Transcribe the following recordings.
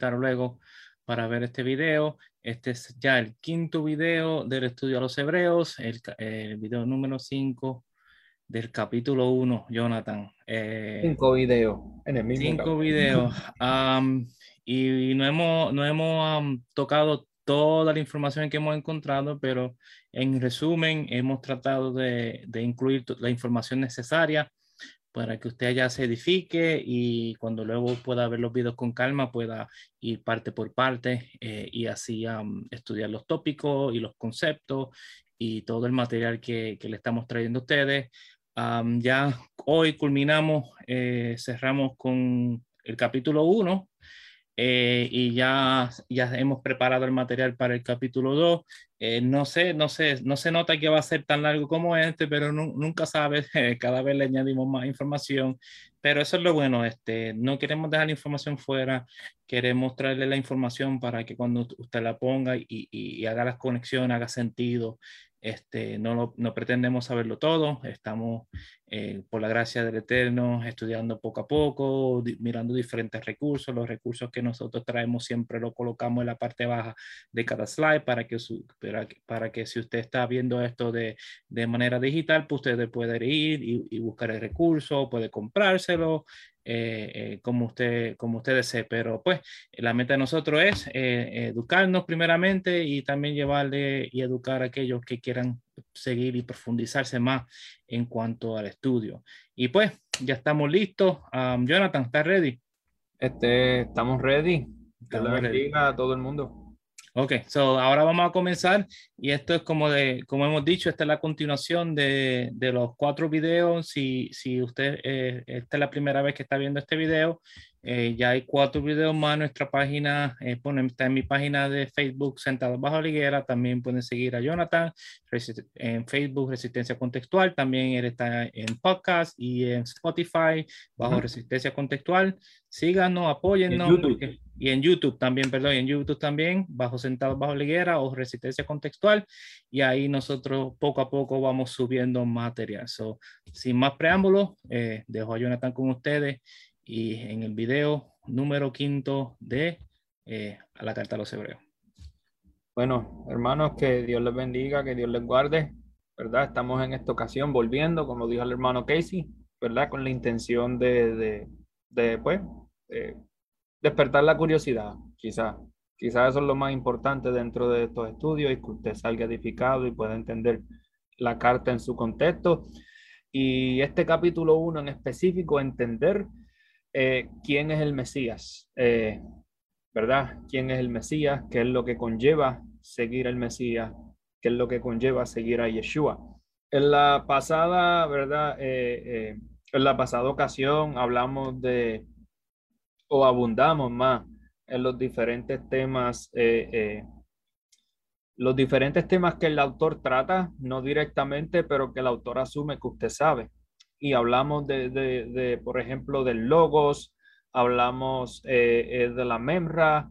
conectar luego para ver este video. Este es ya el quinto video del estudio a los hebreos, el, el video número 5 del capítulo 1, Jonathan. Eh, cinco videos en el mismo Cinco videos. y no hemos, no hemos tocado toda la información que hemos encontrado, pero en resumen hemos tratado de, de incluir la información necesaria para que usted ya se edifique y cuando luego pueda ver los videos con calma pueda ir parte por parte eh, y así estudiar los tópicos y los conceptos y todo el material que, le estamos trayendo a ustedes. ya hoy culminamos, eh, cerramos con el capítulo 1 eh, y ya, ya hemos preparado el material para el capítulo 2. Eh, no sé, no sé, no se nota que va a ser tan largo como este, pero nunca sabes, cada vez le añadimos más información, pero eso es lo bueno, este, no queremos dejar la información fuera, queremos traerle la información para que cuando usted la ponga y, y, haga las conexiones, haga sentido, este, no, no pretendemos saberlo todo, estamos eh, por la gracia del Eterno estudiando poco a poco, mirando diferentes recursos. Los recursos que nosotros traemos siempre lo colocamos en la parte baja de cada slide para que, su, para, para que si usted está viendo esto de, de manera digital, pues usted puede ir y, y buscar el recurso, puede comprárselo, eh, eh, como, usted, como usted desee. Pero pues la meta de nosotros es eh, educarnos primeramente y también llevarle y educar a aquellos que quieran seguir y profundizarse más en cuanto al estudio. Y pues ya estamos listos. Um, Jonathan, ¿estás ready? Este, estamos ready. Que le bendiga a todo el mundo. Ok, so ahora vamos a comenzar y esto es como de, como hemos dicho, esta es la continuación de, de los cuatro videos. Si, si usted, eh, esta es la primera vez que está viendo este video, eh, ya hay cuatro videos más en nuestra página, eh, está en mi página de Facebook Sentado Bajo Liguera, también pueden seguir a Jonathan en Facebook Resistencia Contextual, también él está en podcast y en Spotify bajo Resistencia Contextual. Síganos, apóyennos y en YouTube también, perdón, y en YouTube también, bajo Sentados Bajo Liguera o Resistencia Contextual, y ahí nosotros poco a poco vamos subiendo material. So, sin más preámbulos, eh, dejo a Jonathan con ustedes y en el video número quinto de eh, a la carta a los hebreos. Bueno, hermanos, que Dios les bendiga, que Dios les guarde, ¿verdad? Estamos en esta ocasión volviendo, como dijo el hermano Casey, ¿verdad? Con la intención de, de, de pues, despertar la curiosidad, quizás. Quizás eso es lo más importante dentro de estos estudios y que usted salga edificado y pueda entender la carta en su contexto. Y este capítulo 1 en específico, entender eh, quién es el Mesías, eh, ¿verdad? ¿Quién es el Mesías? ¿Qué es lo que conlleva seguir al Mesías? ¿Qué es lo que conlleva seguir a Yeshua? En la pasada, ¿verdad? Eh, en la pasada ocasión hablamos de, o abundamos más en los diferentes temas, los diferentes temas que el autor trata, no directamente, pero que el autor asume que usted sabe. Y hablamos de, de, por ejemplo, del logos, hablamos eh, de la memra.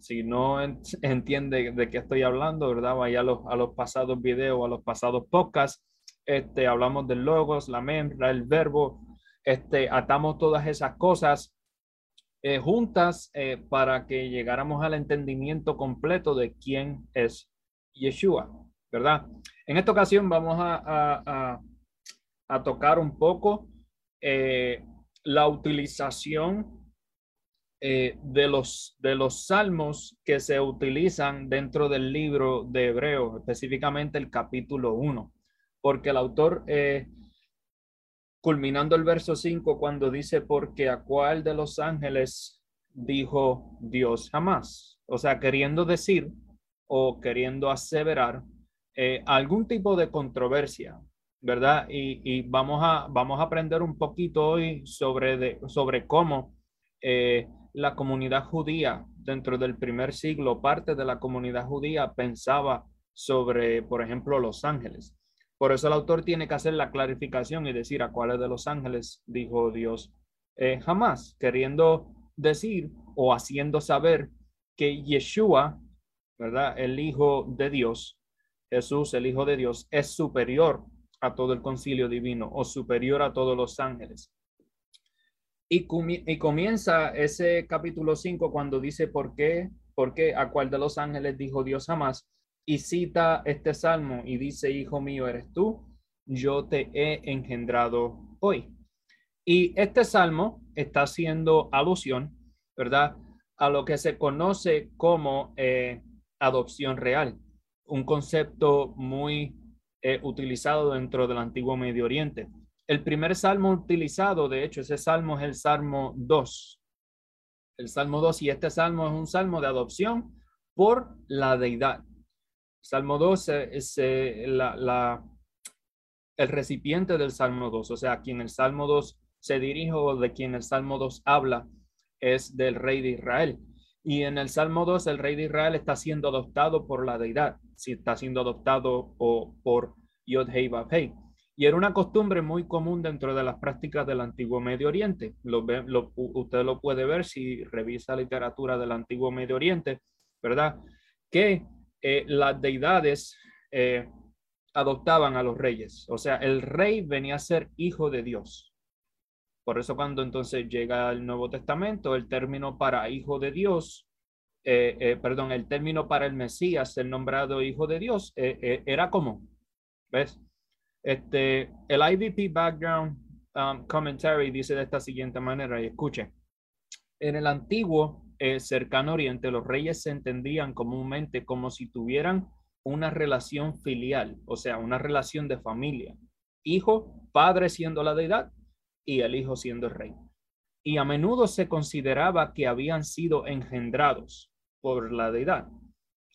si no entiende de qué estoy hablando, ¿verdad? Vaya a los, a los pasados videos, a los pasados podcasts. Este, hablamos del logos, la memra, el verbo. Este, atamos todas esas cosas eh, juntas eh, para que llegáramos al entendimiento completo de quién es Yeshua, ¿verdad? En esta ocasión vamos a, tocar un poco eh, la utilización de, los, de los salmos que se utilizan dentro del libro de Hebreos, específicamente el capítulo 1, porque el autor culminando el verso 5 cuando dice, porque a cuál de los ángeles dijo Dios jamás. O sea, queriendo decir o queriendo aseverar eh, algún tipo de controversia, ¿verdad? Y, vamos, a, vamos a aprender un poquito hoy sobre, de, sobre cómo eh, la comunidad judía dentro del primer siglo, parte de la comunidad judía pensaba sobre, por ejemplo, los ángeles. Por eso el autor tiene que hacer la clarificación y decir a cuáles de los ángeles dijo Dios eh, jamás, queriendo decir o haciendo saber que Yeshua, ¿verdad? El Hijo de Dios, Jesús, el Hijo de Dios, es superior a todo el concilio divino o superior a todos los ángeles. Y, comienza ese capítulo 5 cuando dice por qué, por qué, a cuál de los ángeles dijo Dios jamás. Y cita este salmo y dice, hijo mío eres tú, yo te he engendrado hoy. Y este salmo está haciendo alusión, ¿verdad? A lo que se conoce como eh, adopción real, un concepto muy eh, utilizado dentro del antiguo Medio Oriente. El primer salmo utilizado, de hecho, ese salmo es el Salmo 2. El Salmo 2 y este salmo es un salmo de adopción por la deidad. Salmo 2 es la, el recipiente del Salmo 2, o sea, quien el Salmo 2 se dirige o de quien el Salmo 2 habla es del rey de Israel. Y en el Salmo 2 el rey de Israel está siendo adoptado por la deidad, si está siendo adoptado o por Yod Hei Hei. Y era una costumbre muy común dentro de las prácticas del antiguo Medio Oriente. Lo, lo, usted lo puede ver si revisa literatura del antiguo Medio Oriente, ¿verdad? Que eh, las deidades eh, adoptaban a los reyes. O sea, el rey venía a ser hijo de Dios. Por eso cuando entonces llega el Nuevo Testamento, el término para hijo de Dios, eh, perdón, el término para el Mesías, el nombrado hijo de Dios, era común. ¿Ves? Este, el IVP Background um, Commentary dice de esta siguiente manera, y escuche, en el antiguo eh, cercano oriente, los reyes se entendían comúnmente como si tuvieran una relación filial, o sea, una relación de familia. Hijo, padre siendo la deidad y el hijo siendo el rey. Y a menudo se consideraba que habían sido engendrados por la deidad.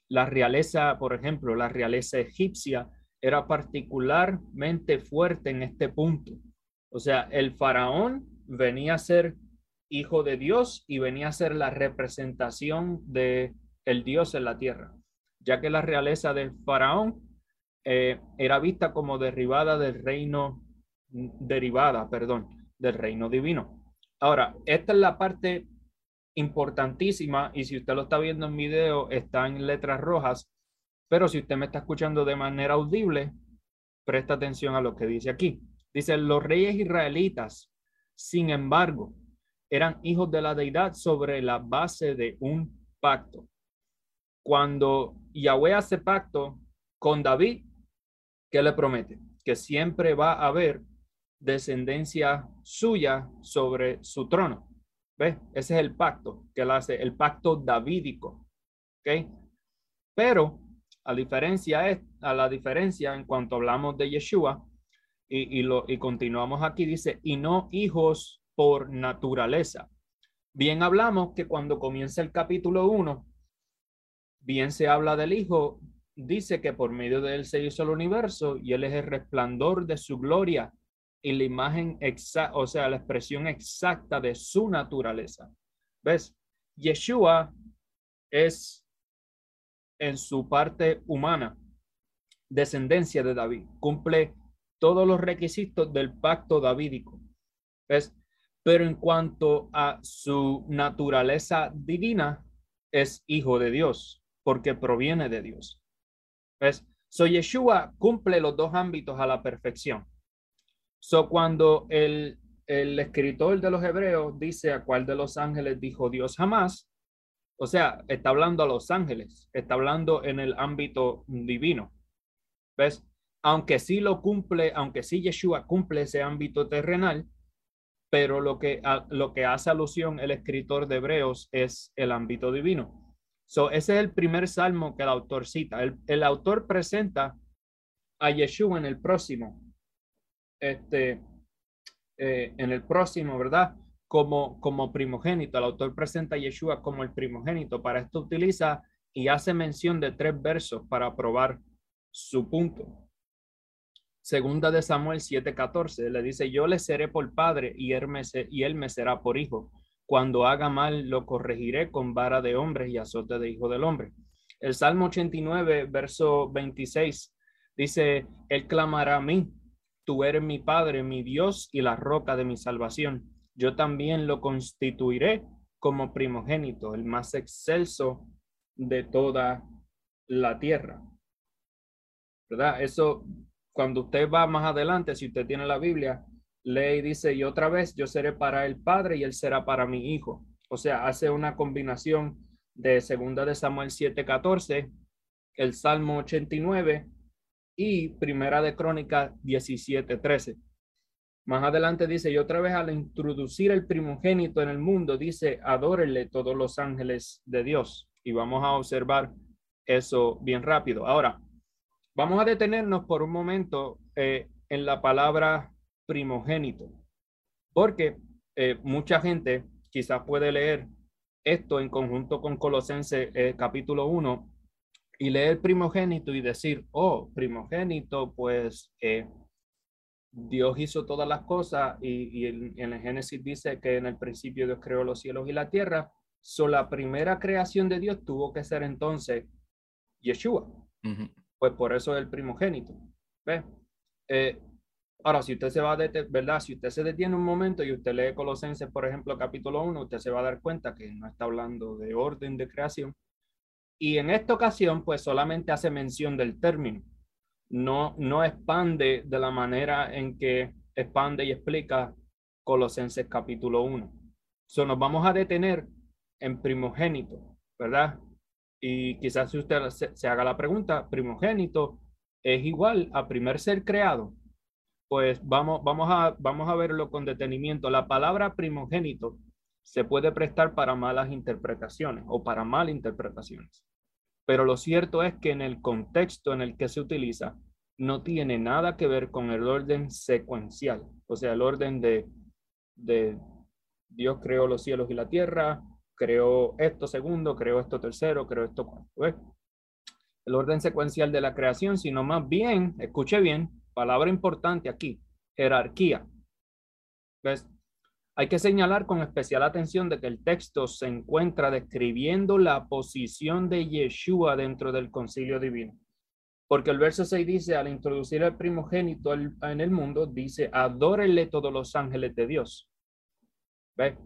La realeza, por ejemplo, la realeza egipcia era particularmente fuerte en este punto. O sea, el faraón venía a ser hijo de Dios y venía a ser la representación de el Dios en la tierra, ya que la realeza del faraón eh, era vista como derivada del reino, derivada, perdón, del reino divino. Ahora, esta es la parte importantísima y si usted lo está viendo en video, está en letras rojas, pero si usted me está escuchando de manera audible, presta atención a lo que dice aquí. Dice, los reyes israelitas, sin embargo, eran hijos de la deidad sobre la base de un pacto. Cuando Yahweh hace pacto con David, ¿qué le promete? Que siempre va a haber descendencia suya sobre su trono. ¿Ves? Ese es el pacto que él hace, el pacto davídico. ¿Ok? Pero a diferencia es, a la diferencia en cuanto hablamos de Yeshua y, y, lo, y continuamos aquí, dice, y no hijos por naturaleza. Bien hablamos que cuando comienza el capítulo 1, bien se habla del Hijo, dice que por medio de él se hizo el universo y él es el resplandor de su gloria y la imagen exacta, o sea, la expresión exacta de su naturaleza. ¿Ves? Yeshua es en su parte humana, descendencia de David, cumple todos los requisitos del pacto davídico. ¿ves? Pero en cuanto a su naturaleza divina, es hijo de Dios, porque proviene de Dios. ¿Ves? So Yeshua cumple los dos ámbitos a la perfección. So cuando el, el escritor de los hebreos dice a cuál de los ángeles dijo Dios jamás, o sea, está hablando a los ángeles, está hablando en el ámbito divino. ¿Ves? Aunque sí lo cumple, aunque sí Yeshua cumple ese ámbito terrenal, pero lo que, lo que hace alusión el escritor de Hebreos es el ámbito divino. So, ese es el primer salmo que el autor cita. El, el autor presenta a Yeshua en el próximo, este, eh, en el próximo, ¿verdad? como, como primogénito. El autor presenta a Yeshua como el primogénito. Para esto utiliza y hace mención de tres versos para probar su punto. Segunda de Samuel 7:14 le dice, yo le seré por padre y él, me, y él me será por hijo. Cuando haga mal, lo corregiré con vara de hombres y azote de hijo del hombre. El Salmo 89, verso 26, dice, Él clamará a mí, tú eres mi Padre, mi Dios y la roca de mi salvación yo también lo constituiré como primogénito, el más excelso de toda la tierra. ¿Verdad? Eso, cuando usted va más adelante, si usted tiene la Biblia, Ley dice, y otra vez yo seré para el padre y él será para mi hijo. O sea, hace una combinación de segunda de Samuel 7:14, el Salmo 89 y primera de Crónica 17:13. Más adelante dice, y otra vez al introducir el primogénito en el mundo, dice, adórenle todos los ángeles de Dios. Y vamos a observar eso bien rápido. Ahora, vamos a detenernos por un momento eh, en la palabra primogénito, porque eh, mucha gente quizás puede leer esto en conjunto con Colosense eh, capítulo 1 y leer primogénito y decir, oh, primogénito, pues Dios hizo todas las cosas y, en, el Génesis dice que en el principio Dios creó los cielos y la tierra. So, la primera creación de Dios tuvo que ser entonces Yeshua. Pues por eso es el primogénito. ¿Ve? Eh, ahora, si usted se va a ¿verdad? Si usted se detiene un momento y usted lee Colosenses, por ejemplo, capítulo 1, usted se va a dar cuenta que no está hablando de orden de creación. Y en esta ocasión, pues solamente hace mención del término no, no expande de la manera en que expande y explica Colosenses capítulo 1. So, nos vamos a detener en primogénito, ¿verdad? Y quizás si usted se, haga la pregunta, primogénito es igual a primer ser creado. Pues vamos, vamos, a, vamos a verlo con detenimiento. La palabra primogénito se puede prestar para malas interpretaciones o para malinterpretaciones pero lo cierto es que en el contexto en el que se utiliza no tiene nada que ver con el orden secuencial, o sea, el orden de, de Dios creó los cielos y la tierra, creó esto segundo, creó esto tercero, creó esto cuarto. El orden secuencial de la creación, sino más bien, escuche bien, palabra importante aquí, jerarquía. ¿Ves? Hay que señalar con especial atención de que el texto se encuentra describiendo la posición de Yeshua dentro del concilio divino. Porque el verso 6 dice, al introducir al primogénito en el mundo, dice, adórenle todos los ángeles de Dios. ¿Ve?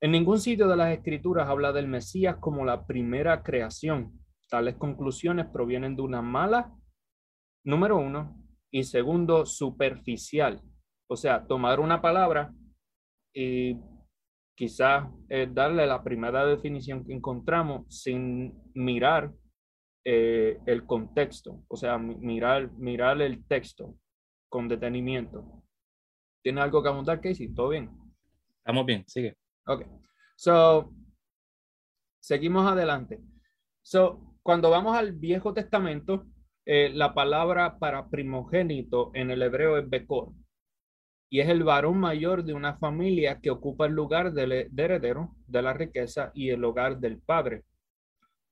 En ningún sitio de las escrituras habla del Mesías como la primera creación. Tales conclusiones provienen de una mala, número uno, y segundo, superficial. O sea, tomar una palabra y quizás eh, darle la primera definición que encontramos sin mirar eh, el contexto, o sea, mirar, mirar el texto con detenimiento. ¿Tiene algo que apuntar, Casey? ¿Todo bien? Estamos bien, sigue. Ok. So, seguimos adelante. So, cuando vamos al Viejo Testamento, eh, la palabra para primogénito en el hebreo es Bekor y es el varón mayor de una familia que ocupa el lugar del heredero de la riqueza y el hogar del padre.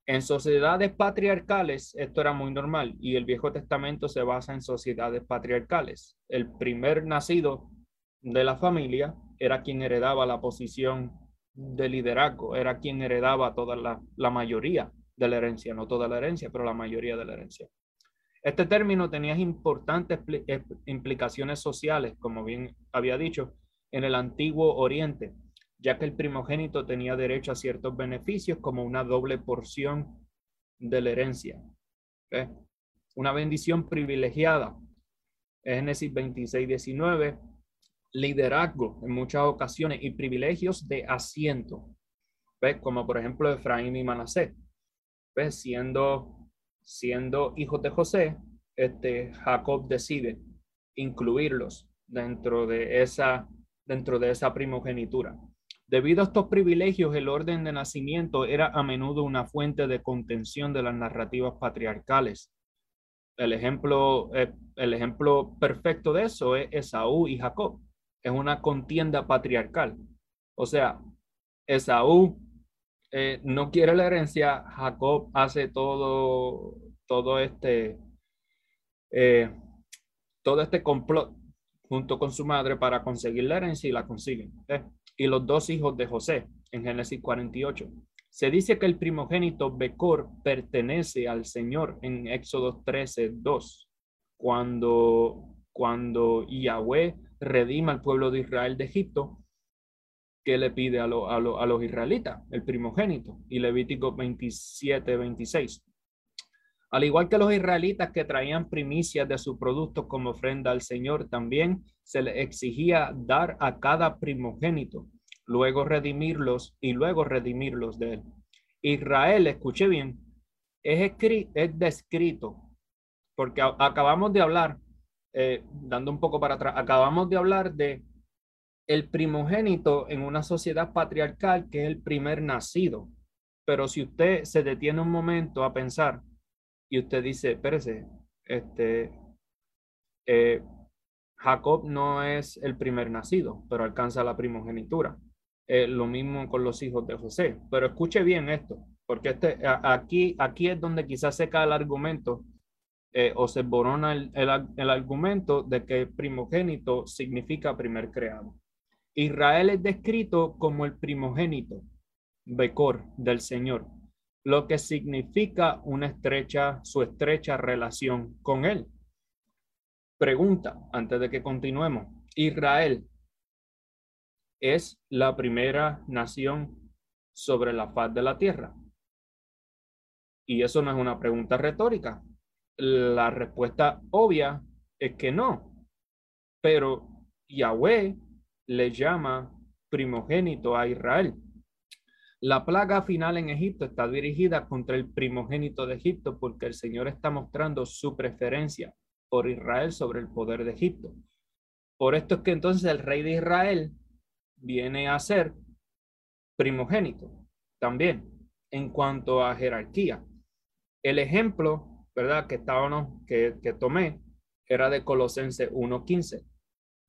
En sociedades patriarcales esto era muy normal y el Viejo Testamento se basa en sociedades patriarcales. El primer nacido de la familia era quien heredaba la posición de liderazgo, era quien heredaba toda la, la mayoría de la herencia, no toda la herencia, pero la mayoría de la herencia. Este término tenía importantes eh, implicaciones sociales, como bien había dicho, en el antiguo Oriente, ya que el primogénito tenía derecho a ciertos beneficios como una doble porción de la herencia. Una bendición privilegiada. Génesis 26, 19. Liderazgo en muchas ocasiones y privilegios de asiento. Como por ejemplo Efraín y Manasé. ¿Ves? Siendo siendo hijos de José, este, Jacob decide incluirlos dentro de esa, dentro de esa primogenitura. Debido a estos privilegios, el orden de nacimiento era a menudo una fuente de contención de las narrativas patriarcales. El ejemplo, eh, el ejemplo perfecto de eso es Esaú y Jacob. Es una contienda patriarcal. O sea, Esaú eh, no quiere la herencia, Jacob hace todo, todo este, eh, todo este complot junto con su madre para conseguir la herencia y la consiguen. Y los dos hijos de José en Génesis 48. Se dice que el primogénito Becor pertenece al Señor en Éxodo 13, 2, cuando, cuando Yahweh redima al pueblo de Israel de Egipto que le pide a, a, a, los israelitas, el primogénito, y Levítico 27, 26. Al igual que los israelitas que traían primicias de sus productos como ofrenda al Señor, también se les exigía dar a cada primogénito, luego redimirlos y luego redimirlos de él. Israel, escuche bien, es, es descrito, porque acabamos de hablar, eh, dando un poco para atrás, acabamos de hablar de el primogénito en una sociedad patriarcal que es el primer nacido. Pero si usted se detiene un momento a pensar y usted dice, espérese, este, eh, Jacob no es el primer nacido, pero alcanza la primogenitura. Eh, lo mismo con los hijos de José. Pero escuche bien esto, porque este, aquí, aquí es donde quizás se cae el argumento eh, o se borona el, el, argumento de que primogénito significa primer creado. Israel es descrito como el primogénito, Becor, del Señor, lo que significa una estrecha, su estrecha relación con él. Pregunta, antes de que continuemos, Israel es la primera nación sobre la faz de la tierra. Y eso no es una pregunta retórica. La respuesta obvia es que no. Pero Yahweh le llama primogénito a Israel. La plaga final en Egipto está dirigida contra el primogénito de Egipto porque el Señor está mostrando su preferencia por Israel sobre el poder de Egipto. Por esto es que entonces el rey de Israel viene a ser primogénito también en cuanto a jerarquía. El ejemplo, ¿verdad? Que estábamos, que, que tomé, era de Colosense 1.15,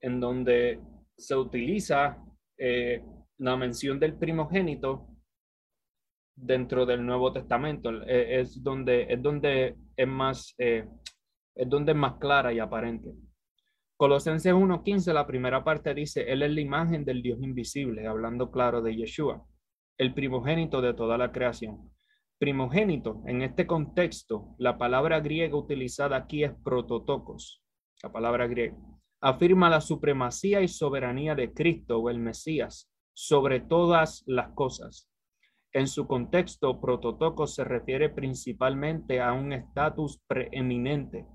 en donde se utiliza eh, la mención del primogénito dentro del Nuevo Testamento. Eh, es, donde, es donde es más, eh, es donde es más clara y aparente. Colosenses 1.15, la primera parte dice, Él es la imagen del Dios invisible, hablando claro de Yeshua, el primogénito de toda la creación. Primogénito, en este contexto, la palabra griega utilizada aquí es prototocos, la palabra griega afirma la supremacía y soberanía de Cristo o el Mesías sobre todas las cosas. En su contexto, prototoco se refiere principalmente a un estatus preeminente,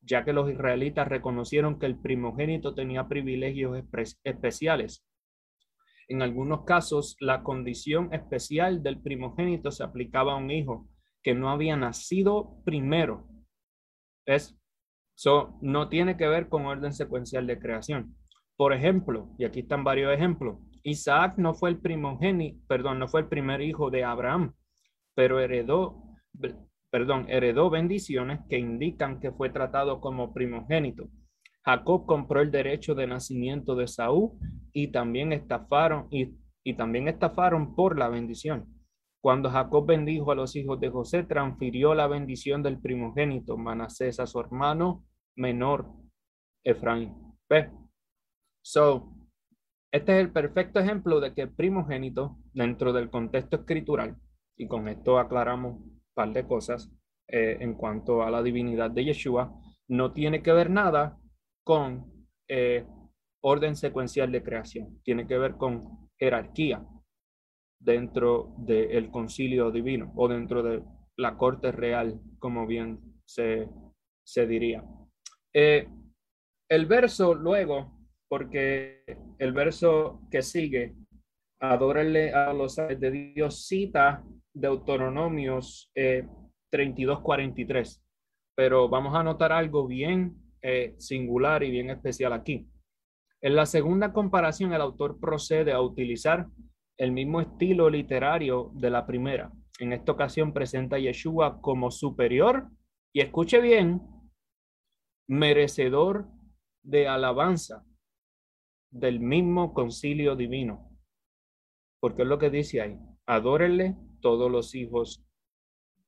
ya que los israelitas reconocieron que el primogénito tenía privilegios especiales. En algunos casos, la condición especial del primogénito se aplicaba a un hijo que no había nacido primero. Es So, no tiene que ver con orden secuencial de creación. Por ejemplo, y aquí están varios ejemplos, Isaac no fue el primogénito, perdón, no fue el primer hijo de Abraham, pero heredó, perdón, heredó bendiciones que indican que fue tratado como primogénito. Jacob compró el derecho de nacimiento de Saúl y también estafaron y, y también estafaron por la bendición. Cuando Jacob bendijo a los hijos de José, transfirió la bendición del primogénito Manasés a su hermano menor Efraín. ¿Ve? So, este es el perfecto ejemplo de que primogénito, dentro del contexto escritural, y con esto aclaramos un par de cosas eh, en cuanto a la divinidad de Yeshua, no tiene que ver nada con eh, orden secuencial de creación, tiene que ver con jerarquía, dentro del concilio divino o dentro de la corte real, como bien se, se diría. Eh, el verso luego, porque el verso que sigue, adórenle a los de Dios, cita Deuteronomios eh, 32-43, pero vamos a notar algo bien eh, singular y bien especial aquí. En la segunda comparación, el autor procede a utilizar el mismo estilo literario de la primera. En esta ocasión presenta a Yeshua como superior y escuche bien, merecedor de alabanza del mismo concilio divino. Porque es lo que dice ahí, adórenle todos los hijos,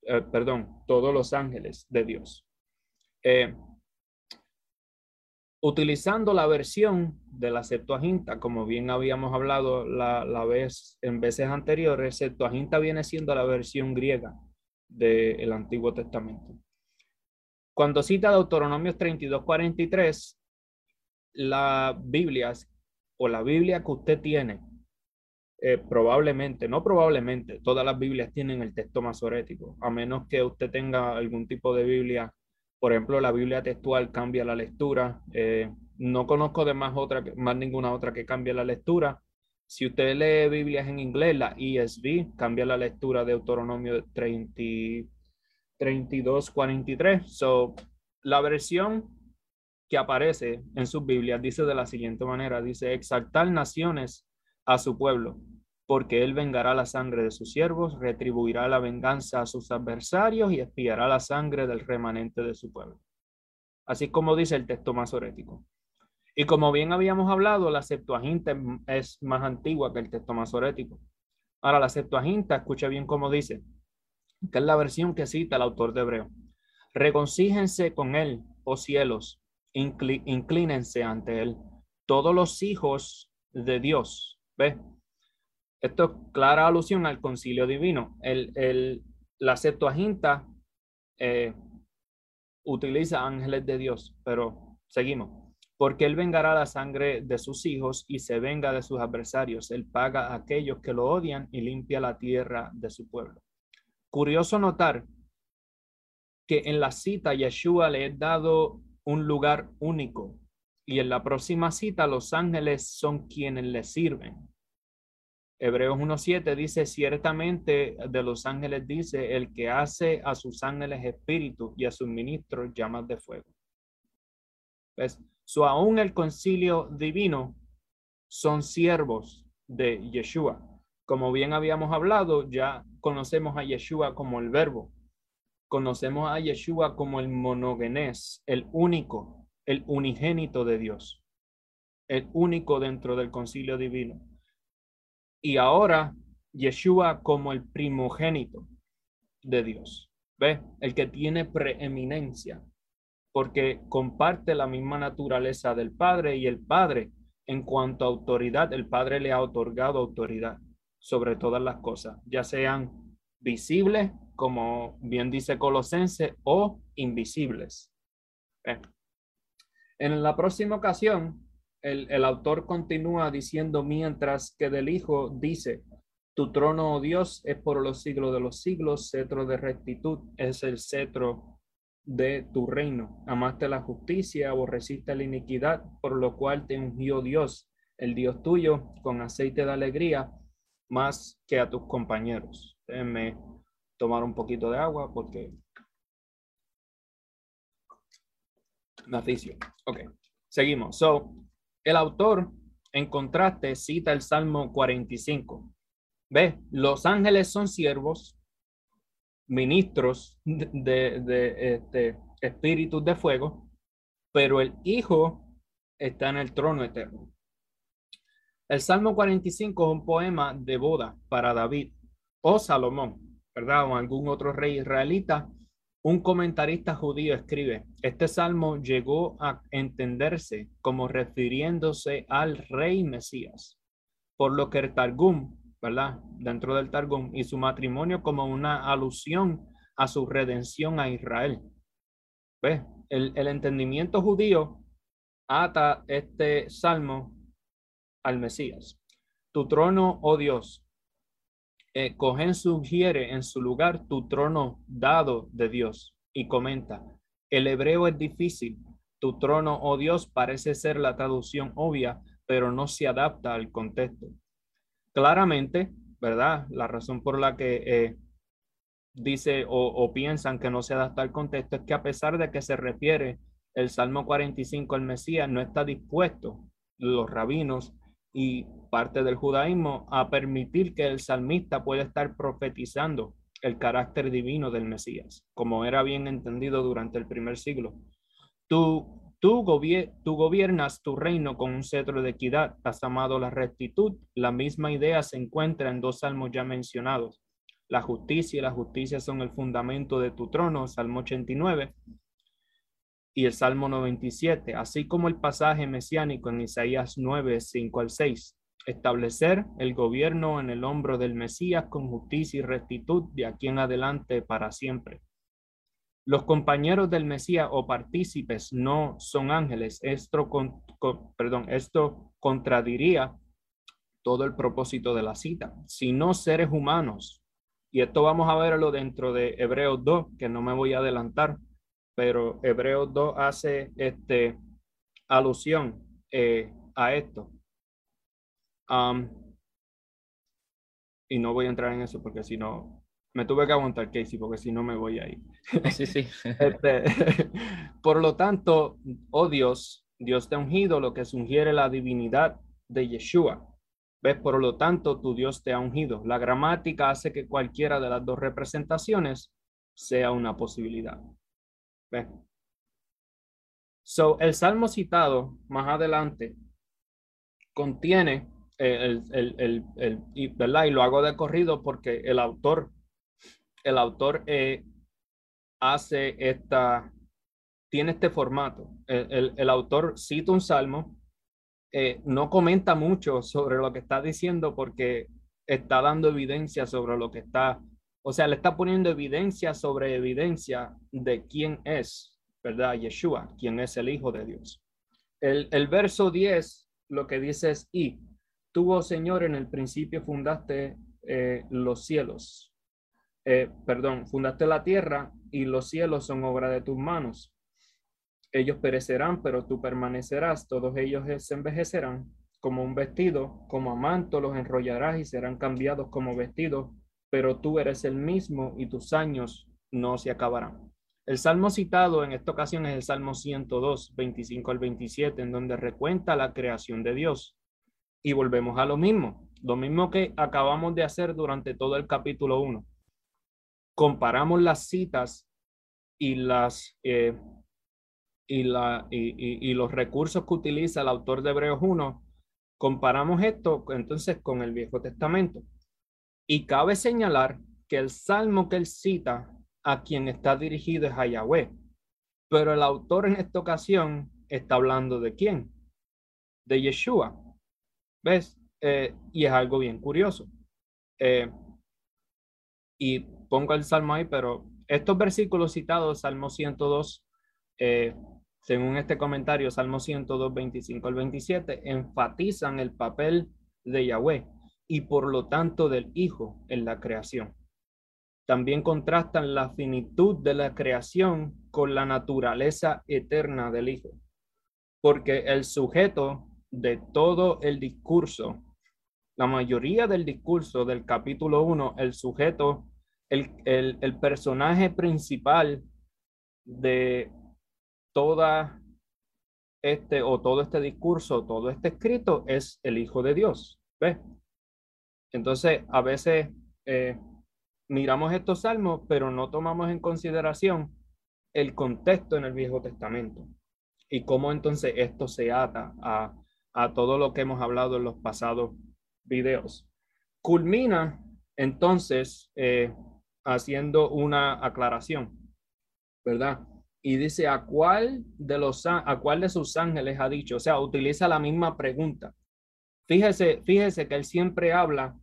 eh, perdón, todos los ángeles de Dios. Eh, utilizando la versión de la Septuaginta, como bien habíamos hablado la, vez en veces anteriores, Septuaginta viene siendo la versión griega del Antiguo Testamento. Cuando cita Deuteronomios 32-43, la Biblia o la Biblia que usted tiene eh, probablemente, no probablemente, todas las Biblias tienen el texto masorético, a menos que usted tenga algún tipo de Biblia, por ejemplo, la Biblia textual cambia la lectura. Eh, no conozco de más, otra, más ninguna otra que cambie la lectura. Si usted lee Biblias en inglés, la ESV cambia la lectura de Deuteronomio 30, 32, 43. So, la versión que aparece en sus Biblias dice de la siguiente manera, dice, exaltar naciones a su pueblo, porque él vengará la sangre de sus siervos, retribuirá la venganza a sus adversarios y espiará la sangre del remanente de su pueblo. Así como dice el texto masorético. Y como bien habíamos hablado, la Septuaginta es más antigua que el texto masorético. Ahora, la Septuaginta, escucha bien cómo dice, que es la versión que cita el autor de Hebreo. Reconcíjense con él, oh cielos, inclínense ante él, todos los hijos de Dios. ¿Ves? Esto es clara alusión al concilio divino. El, el, la Septuaginta eh, utiliza ángeles de Dios, pero seguimos. Porque él vengará la sangre de sus hijos y se venga de sus adversarios. Él paga a aquellos que lo odian y limpia la tierra de su pueblo. Curioso notar que en la cita Yeshua le ha dado un lugar único y en la próxima cita los ángeles son quienes le sirven. Hebreos 1.7 dice, ciertamente de los ángeles dice, el que hace a sus ángeles espíritu y a sus ministros llamas de fuego. ¿Ves? So, aún el concilio divino son siervos de Yeshua. Como bien habíamos hablado, ya conocemos a Yeshua como el verbo. Conocemos a Yeshua como el monogenés, el único, el unigénito de Dios, el único dentro del concilio divino y ahora Yeshua como el primogénito de Dios. ¿Ve? El que tiene preeminencia, porque comparte la misma naturaleza del Padre y el Padre en cuanto a autoridad, el Padre le ha otorgado autoridad sobre todas las cosas, ya sean visibles, como bien dice Colosense, o invisibles. En la próxima ocasión el, autor continúa diciendo, mientras que del Hijo dice, tu trono, oh Dios, es por los siglos de los siglos, cetro de rectitud es el cetro de tu reino. Amaste la justicia, aborreciste la iniquidad, por lo cual te ungió Dios, el Dios tuyo, con aceite de alegría, más que a tus compañeros. Déjenme tomar un poquito de agua porque me Ok, seguimos. So, el autor, en contraste, cita el Salmo 45. Ve, los ángeles son siervos, ministros de, de, este, espíritus de fuego, pero el Hijo está en el trono eterno. El Salmo 45 es un poema de boda para David o Salomón, ¿verdad? O algún otro rey israelita un comentarista judío escribe, este salmo llegó a entenderse como refiriéndose al rey Mesías, por lo que el Targum, ¿verdad? Dentro del Targum, y su matrimonio como una alusión a su redención a Israel. ¿Ves? El, el entendimiento judío ata este salmo al Mesías. Tu trono, oh Dios, eh, sugiere en su lugar tu trono dado de Dios y comenta, el hebreo es difícil, tu trono, oh Dios, parece ser la traducción obvia, pero no se adapta al contexto. Claramente, ¿verdad? La razón por la que eh, dice o, o, piensan que no se adapta al contexto es que a pesar de que se refiere el Salmo 45 al Mesías, no está dispuesto los rabinos y parte del judaísmo a permitir que el salmista pueda estar profetizando el carácter divino del Mesías, como era bien entendido durante el primer siglo. Tú, tú, tú gobiernas tu reino con un cetro de equidad, has amado la rectitud. La misma idea se encuentra en dos salmos ya mencionados. La justicia y la justicia son el fundamento de tu trono, Salmo 89, y el Salmo 97, así como el pasaje mesiánico en Isaías 9, 5 al 6. Establecer el gobierno en el hombro del Mesías con justicia y rectitud de aquí en adelante para siempre. Los compañeros del Mesías o partícipes no son ángeles. Esto, con, perdón, esto contradiría todo el propósito de la cita, sino seres humanos. Y esto vamos a verlo dentro de Hebreos 2, que no me voy a adelantar, pero Hebreos 2 hace este, alusión eh, a esto. y no voy a entrar en eso porque si no, me tuve que aguantar, Casey, porque si no me voy a ir. Sí, sí. Este, por lo tanto, oh Dios, Dios te ha ungido lo que ungiere la divinidad de Yeshua. ¿Ves? Por lo tanto, tu Dios te ha ungido. La gramática hace que cualquiera de las dos representaciones sea una posibilidad. So, el salmo citado más adelante contiene eh, el, el, el, y, ¿verdad? y lo hago de corrido porque el autor, el autor eh, hace esta, tiene este formato. El, autor cita un salmo, eh, no comenta mucho sobre lo que está diciendo porque está dando evidencia sobre lo que está, o sea, le está poniendo evidencia sobre evidencia de quién es, ¿verdad? Yeshua, quién es el Hijo de Dios. El, el verso 10 lo que dice es, y tú, oh Señor, en el principio fundaste eh, los cielos, eh, perdón, fundaste la tierra y los cielos son obra de tus manos. Ellos perecerán, pero tú permanecerás, todos ellos se envejecerán como un vestido, como a manto los enrollarás y serán cambiados como vestidos, pero tú eres el mismo y tus años no se acabarán. El salmo citado en esta ocasión es el Salmo 102, 25 al 27, en donde recuenta la creación de Dios. Y volvemos a lo mismo, lo mismo que acabamos de hacer durante todo el capítulo 1 comparamos las citas y, las, eh, y, la, y, los recursos que utiliza el autor de Hebreos 1, comparamos esto entonces con el Viejo Testamento. Y cabe señalar que el salmo que él cita a quien está dirigido es a Yahweh, pero el autor en esta ocasión está hablando de quién? De Yeshua. ¿Ves? Eh, y es algo bien curioso. Eh, y pongo el salmo ahí, pero estos versículos citados, Salmo 102, eh, según este comentario, Salmo 102, 25 al 27, enfatizan el papel de Yahweh y por lo tanto del Hijo en la creación. También contrastan la finitud de la creación con la naturaleza eterna del Hijo, porque el sujeto de todo el discurso la mayoría del discurso del capítulo 1, el sujeto, el, el, personaje principal de toda este o todo este discurso, todo este escrito es el Hijo de Dios. ¿Ves? Entonces, a veces eh, miramos estos salmos, pero no tomamos en consideración el contexto en el Viejo Testamento y cómo entonces esto se ata a, a todo lo que hemos hablado en los pasados videos. Culmina entonces eh, haciendo una aclaración, ¿verdad? Y dice, ¿a cuál, de los, ¿a de sus ángeles ha dicho? O sea, utiliza la misma pregunta. Fíjese, fíjese que él siempre habla,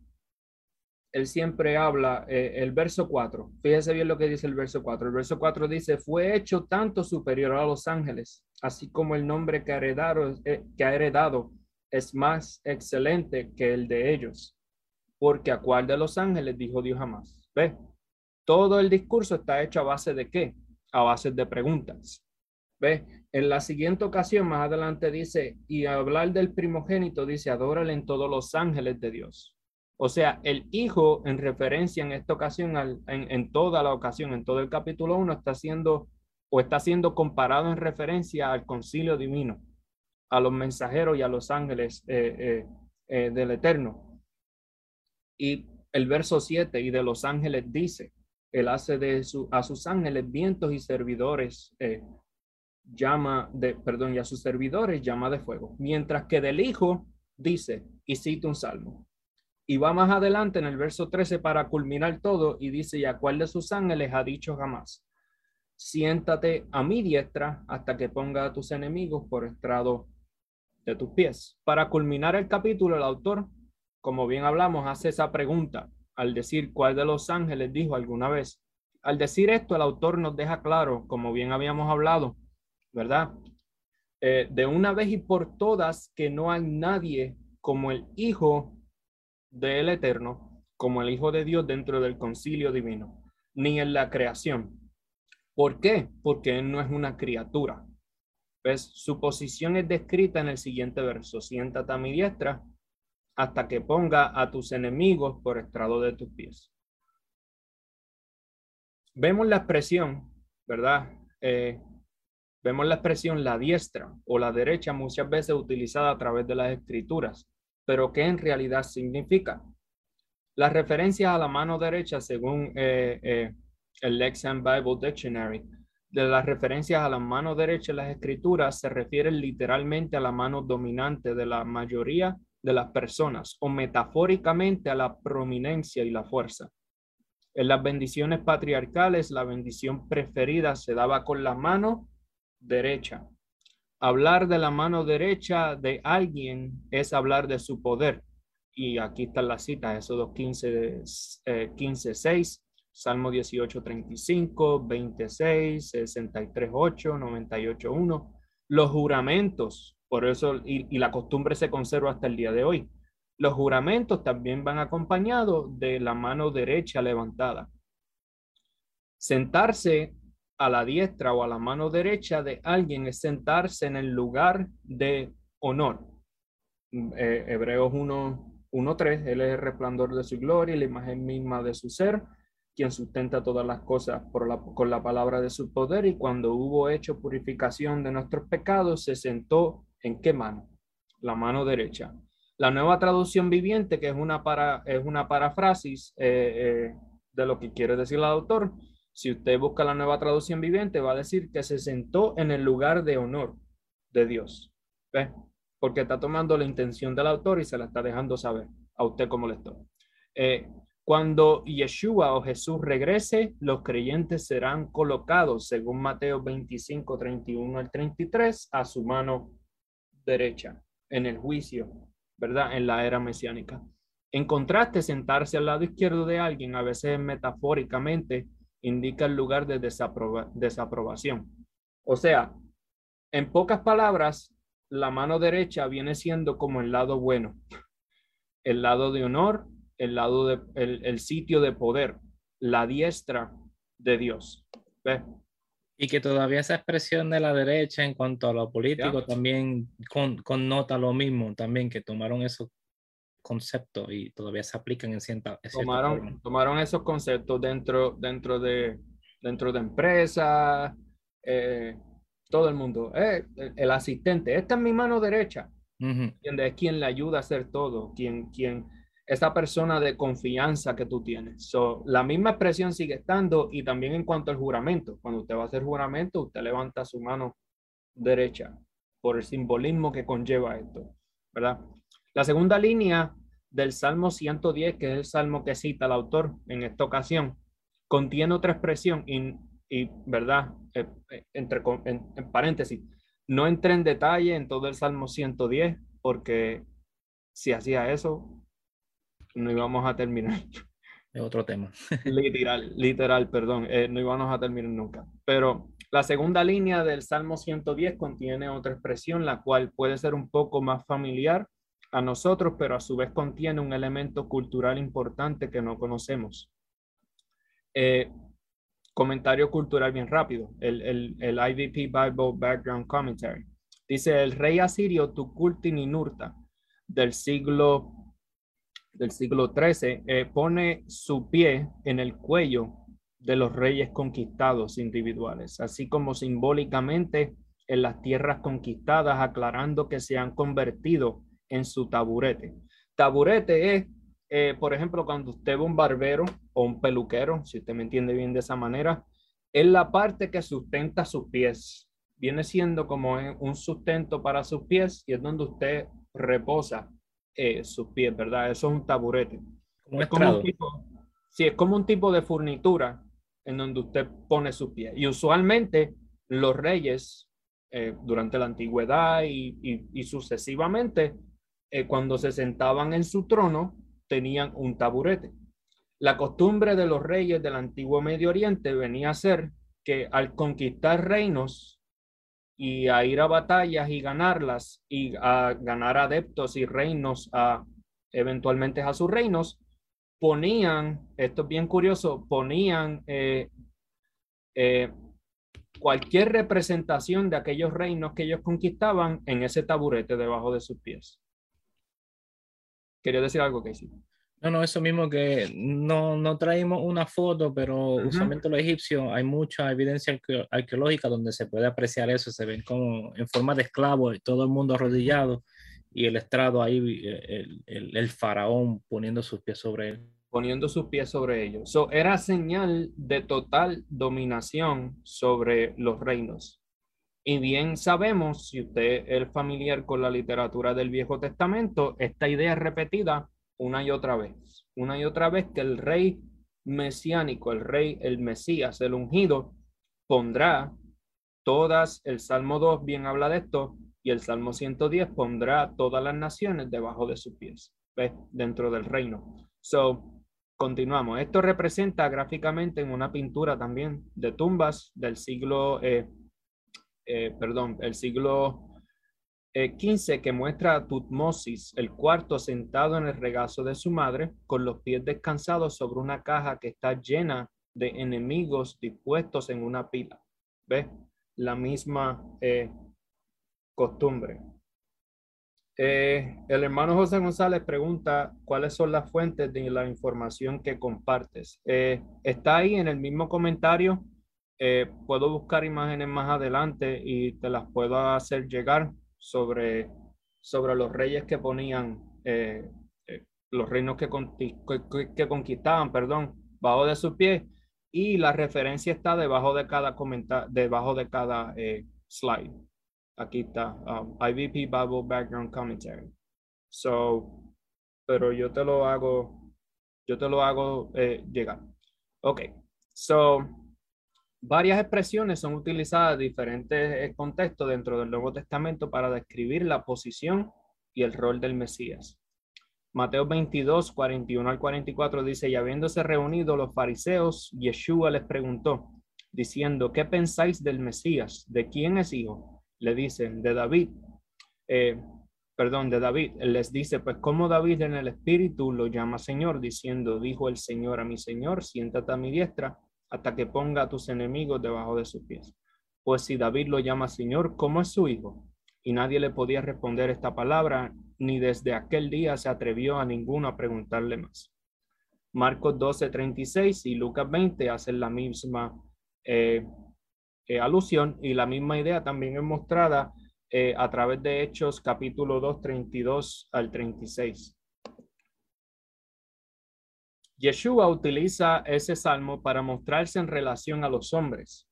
él siempre habla, eh, el verso 4, fíjese bien lo que dice el verso 4. El verso 4 dice, fue hecho tanto superior a los ángeles, así como el nombre que heredado, eh, que ha heredado es más excelente que el de ellos. Porque a cuál de los ángeles dijo Dios jamás. ¿Ve? Todo el discurso está hecho a base de qué? A base de preguntas. ¿Ve? En la siguiente ocasión, más adelante dice, y hablar del primogénito, dice, adórale en todos los ángeles de Dios. O sea, el hijo, en referencia en esta ocasión, en, toda la ocasión, en todo el capítulo 1, está siendo o está siendo comparado en referencia al concilio divino a los mensajeros y a los ángeles eh, eh, eh, del Eterno. Y el verso 7, y de los ángeles dice, él hace de su, a sus ángeles vientos y servidores, llama de, perdón, y a sus servidores llama de fuego. Mientras que del Hijo dice, y cita un salmo. Y va más adelante en el verso 13 para culminar todo y dice, y a cuál de sus ángeles ha dicho jamás, siéntate a mi diestra hasta que ponga a tus enemigos por estrado de tus pies. Para culminar el capítulo, el autor, como bien hablamos, hace esa pregunta al decir cuál de los ángeles dijo alguna vez. Al decir esto, el autor nos deja claro, como bien habíamos hablado, ¿verdad? Eh, de una vez y por todas que no hay nadie como el Hijo del Eterno como el Hijo de Dios dentro del concilio divino, ni en la creación. ¿Por qué? Porque Él no es una criatura. ¿Ves? Su posición es descrita en el siguiente verso. Siéntate a mi diestra hasta que ponga a tus enemigos por estrado de tus pies. Vemos la expresión, ¿verdad? Eh, vemos la expresión la diestra o la derecha muchas veces utilizada a través de las escrituras, pero ¿qué en realidad significa? Las referencias a la mano derecha, según eh, eh, el Lexham Bible Dictionary, de las referencias a la mano derecha en las escrituras se refieren literalmente a la mano dominante de la mayoría de las personas o metafóricamente a la prominencia y la fuerza. En las bendiciones patriarcales, la bendición preferida se daba con la mano derecha. Hablar de la mano derecha de alguien es hablar de su poder. Y aquí está la cita, Éxodo 15, eh, 15, 6, Salmo 18, 35, 26, 63, 8, 98, 1. Los juramentos, por eso, y, y la costumbre se conserva hasta el día de hoy. Los juramentos también van acompañados de la mano derecha levantada. Sentarse a la diestra o a la mano derecha de alguien es sentarse en el lugar de honor. Eh, Hebreos 1.3, Él es el resplandor de su gloria la imagen misma de su ser, quien sustenta todas las cosas por la, con la palabra de su poder y cuando hubo hecho purificación de nuestros pecados, se sentó en qué mano? La mano derecha. La nueva traducción viviente, que es una, para, es una parafrasis eh, eh, de lo que quiere decir el autor, si usted busca la nueva traducción viviente, va a decir que se sentó en el lugar de honor de Dios. ¿Ve? Porque está tomando la intención del autor y se la está dejando saber a usted como lector. Eh, cuando Yeshua o Jesús regrese, los creyentes serán colocados, según Mateo 25, 31 al 33, a su mano derecha en el juicio, ¿verdad? En la era mesiánica. En contraste, sentarse al lado izquierdo de alguien, a veces metafóricamente, indica el lugar de desaprobación. O sea, en pocas palabras, la mano derecha viene siendo como el lado bueno, el lado de honor, el lado de el, sitio de poder, la diestra de Dios. Y que todavía esa expresión de la derecha en cuanto a lo político también con, connota lo mismo, también que tomaron eso conceptos y todavía se aplican en cierta, tomaron, tomaron esos conceptos dentro, dentro de dentro de empresas, eh, todo el mundo. Eh, el, asistente, esta es mi mano derecha. Es quien le ayuda a hacer todo, quien, quien, esa persona de confianza que tú tienes. So, la misma expresión sigue estando y también en cuanto al juramento. Cuando usted va a hacer juramento, usted levanta su mano derecha por el simbolismo que conlleva esto, ¿verdad? La segunda línea del Salmo 110, que es el salmo que cita el autor en esta ocasión, contiene otra expresión y, ¿verdad? Eh, eh, entre, en, paréntesis, no entré en detalle en todo el Salmo 110 porque si hacía eso, no íbamos a terminar. Es otro tema. literal, literal, perdón, eh, no íbamos a terminar nunca. Pero la segunda línea del Salmo 110 contiene otra expresión, la cual puede ser un poco más familiar a nosotros, pero a su vez contiene un elemento cultural importante que no conocemos. Eh, comentario cultural bien rápido, el, el, el, IVP Bible Background Commentary. Dice, el rey asirio Tukulti Ninurta del siglo, del siglo XIII eh, pone su pie en el cuello de los reyes conquistados individuales, así como simbólicamente en las tierras conquistadas, aclarando que se han convertido en su taburete. Taburete es, eh, por ejemplo, cuando usted ve un barbero o un peluquero, si usted me entiende bien de esa manera, es la parte que sustenta sus pies. Viene siendo como un sustento para sus pies y es donde usted reposa eh, sus pies, ¿verdad? Eso es un taburete. es como un tipo, sí, es como un tipo de furnitura en donde usted pone sus pies. Y usualmente los reyes, eh, durante la antigüedad y, y sucesivamente, eh, cuando se sentaban en su trono, tenían un taburete. La costumbre de los reyes del antiguo Medio Oriente venía a ser que al conquistar reinos y a ir a batallas y ganarlas y a ganar adeptos y reinos a, eventualmente a sus reinos, ponían, esto es bien curioso, ponían eh, eh, cualquier representación de aquellos reinos que ellos conquistaban en ese taburete debajo de sus pies. ¿Quería decir algo, Casey? No, no, eso mismo que no, no traímos una foto, pero usualmente los egipcios hay mucha evidencia arqueológica donde se puede apreciar eso, se ven como en forma de esclavo, todo el mundo arrodillado y el estrado ahí, el, el, el faraón poniendo sus pies sobre él poniendo sus pies sobre ellos. So, era señal de total dominación sobre los reinos. Y bien sabemos, si usted es familiar con la literatura del Viejo Testamento, esta idea es repetida una y otra vez. Una y otra vez que el rey mesiánico, el rey, el Mesías, el ungido, pondrá todas, el Salmo 2 bien habla de esto, y el Salmo 110 pondrá todas las naciones debajo de sus pies, ¿ves? dentro del reino. So, Continuamos. Esto representa gráficamente en una pintura también de tumbas del siglo, eh, eh, perdón, el siglo XV eh, que muestra a Tutmosis, el cuarto, sentado en el regazo de su madre, con los pies descansados sobre una caja que está llena de enemigos dispuestos en una pila. ¿Ves? La misma costumbre. Eh, el hermano José González pregunta cuáles son las fuentes de la información que compartes. Está ahí en el mismo comentario. Eh, puedo buscar imágenes más adelante y te las puedo hacer llegar sobre, sobre los reyes que ponían, los reinos que, que, conquistaban, perdón, bajo de sus pies. Y la referencia está debajo de cada comentario, debajo de cada slide. Aquí está, um, IVP Bible Background Commentary. So, pero yo te lo hago, yo te lo hago eh, llegar. Ok, so, varias expresiones son utilizadas en diferentes eh, contextos dentro del Nuevo Testamento para describir la posición y el rol del Mesías. Mateo 22, 41 al 44 dice, y habiéndose reunido los fariseos, Yeshua les preguntó, diciendo, ¿qué pensáis del Mesías? ¿De quién es hijo? le dicen de David, eh, perdón, de David, les dice, pues como David en el espíritu lo llama Señor, diciendo, dijo el Señor a mi Señor, siéntate a mi diestra hasta que ponga a tus enemigos debajo de sus pies. Pues si David lo llama Señor, ¿cómo es su hijo? Y nadie le podía responder esta palabra, ni desde aquel día se atrevió a ninguno a preguntarle más. Marcos 12, 36 y Lucas 20 hacen la misma eh, eh, alusión y la misma idea también es mostrada eh, a través de Hechos capítulo 2, 32 al 36. Yeshua utiliza ese salmo para mostrarse en relación a los hombres.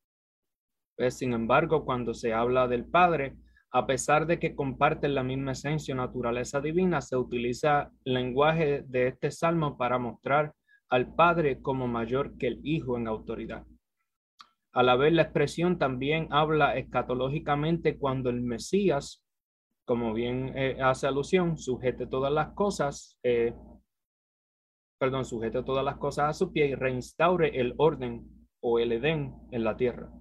Pues, sin embargo, cuando se habla del Padre, a pesar de que comparten la misma esencia o naturaleza divina, se utiliza el lenguaje de este salmo para mostrar al Padre como mayor que el Hijo en autoridad. A la vez, la expresión también habla escatológicamente cuando el Mesías, como bien eh, hace alusión, sujete todas las cosas, eh, perdón, sujete todas las cosas a su pie y reinstaure el orden o el Edén en la tierra.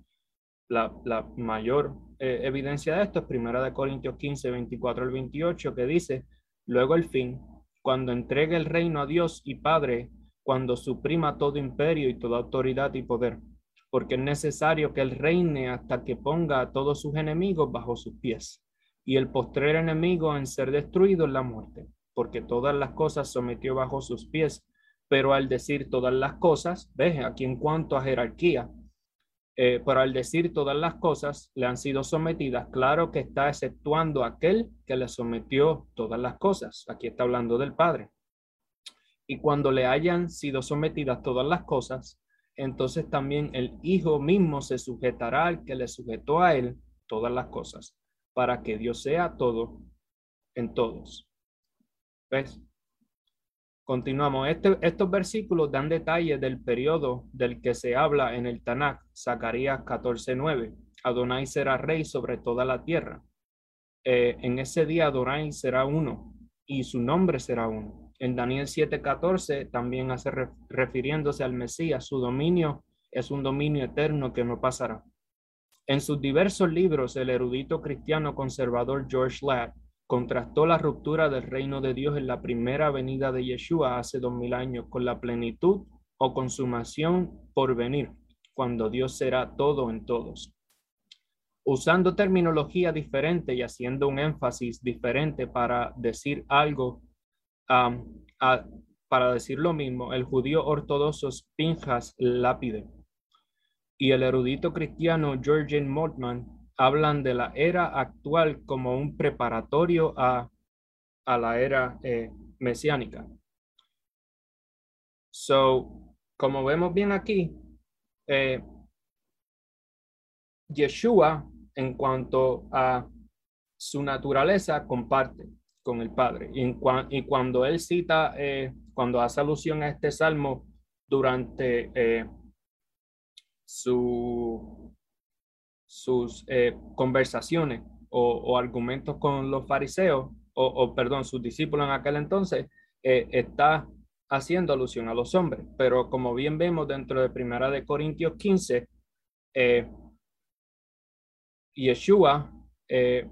La, mayor eh, evidencia de esto es primera de Corintios 15, 24 al 28, que dice, luego el fin, cuando entregue el reino a Dios y Padre, cuando suprima todo imperio y toda autoridad y poder porque es necesario que él reine hasta que ponga a todos sus enemigos bajo sus pies. Y el postrer enemigo en ser destruido es la muerte, porque todas las cosas sometió bajo sus pies. Pero al decir todas las cosas, ves aquí en cuanto a jerarquía, eh, pero al decir todas las cosas le han sido sometidas, claro que está exceptuando aquel que le sometió todas las cosas. Aquí está hablando del Padre. Y cuando le hayan sido sometidas todas las cosas, entonces también el Hijo mismo se sujetará al que le sujetó a él todas las cosas, para que Dios sea todo en todos. ¿Ves? Continuamos. Este, estos versículos dan detalles del periodo del que se habla en el Tanakh, Zacarías 14:9. Adonai será rey sobre toda la tierra. Eh, en ese día Adonai será uno y su nombre será uno en Daniel 7:14 también hace refiriéndose al Mesías, su dominio es un dominio eterno que no pasará. En sus diversos libros, el erudito cristiano conservador George Ladd contrastó la ruptura del reino de Dios en la primera venida de Yeshua hace dos mil años con la plenitud o consumación por venir, cuando Dios será todo en todos. Usando terminología diferente y haciendo un énfasis diferente para decir algo, para decir lo mismo, el judío ortodoxo Pinjas Lápide y el erudito cristiano Georgian Mortman hablan de la era actual como un preparatorio a, la era eh, mesiánica. So, como vemos bien aquí, eh, Yeshua, en cuanto a su naturaleza, comparte con el Padre. Y, cuando él cita, eh, cuando hace alusión a este salmo durante su sus eh, conversaciones o, argumentos con los fariseos, o, perdón, sus discípulos en aquel entonces, eh, está haciendo alusión a los hombres. Pero como bien vemos dentro de Primera de Corintios 15, eh, Yeshua eh,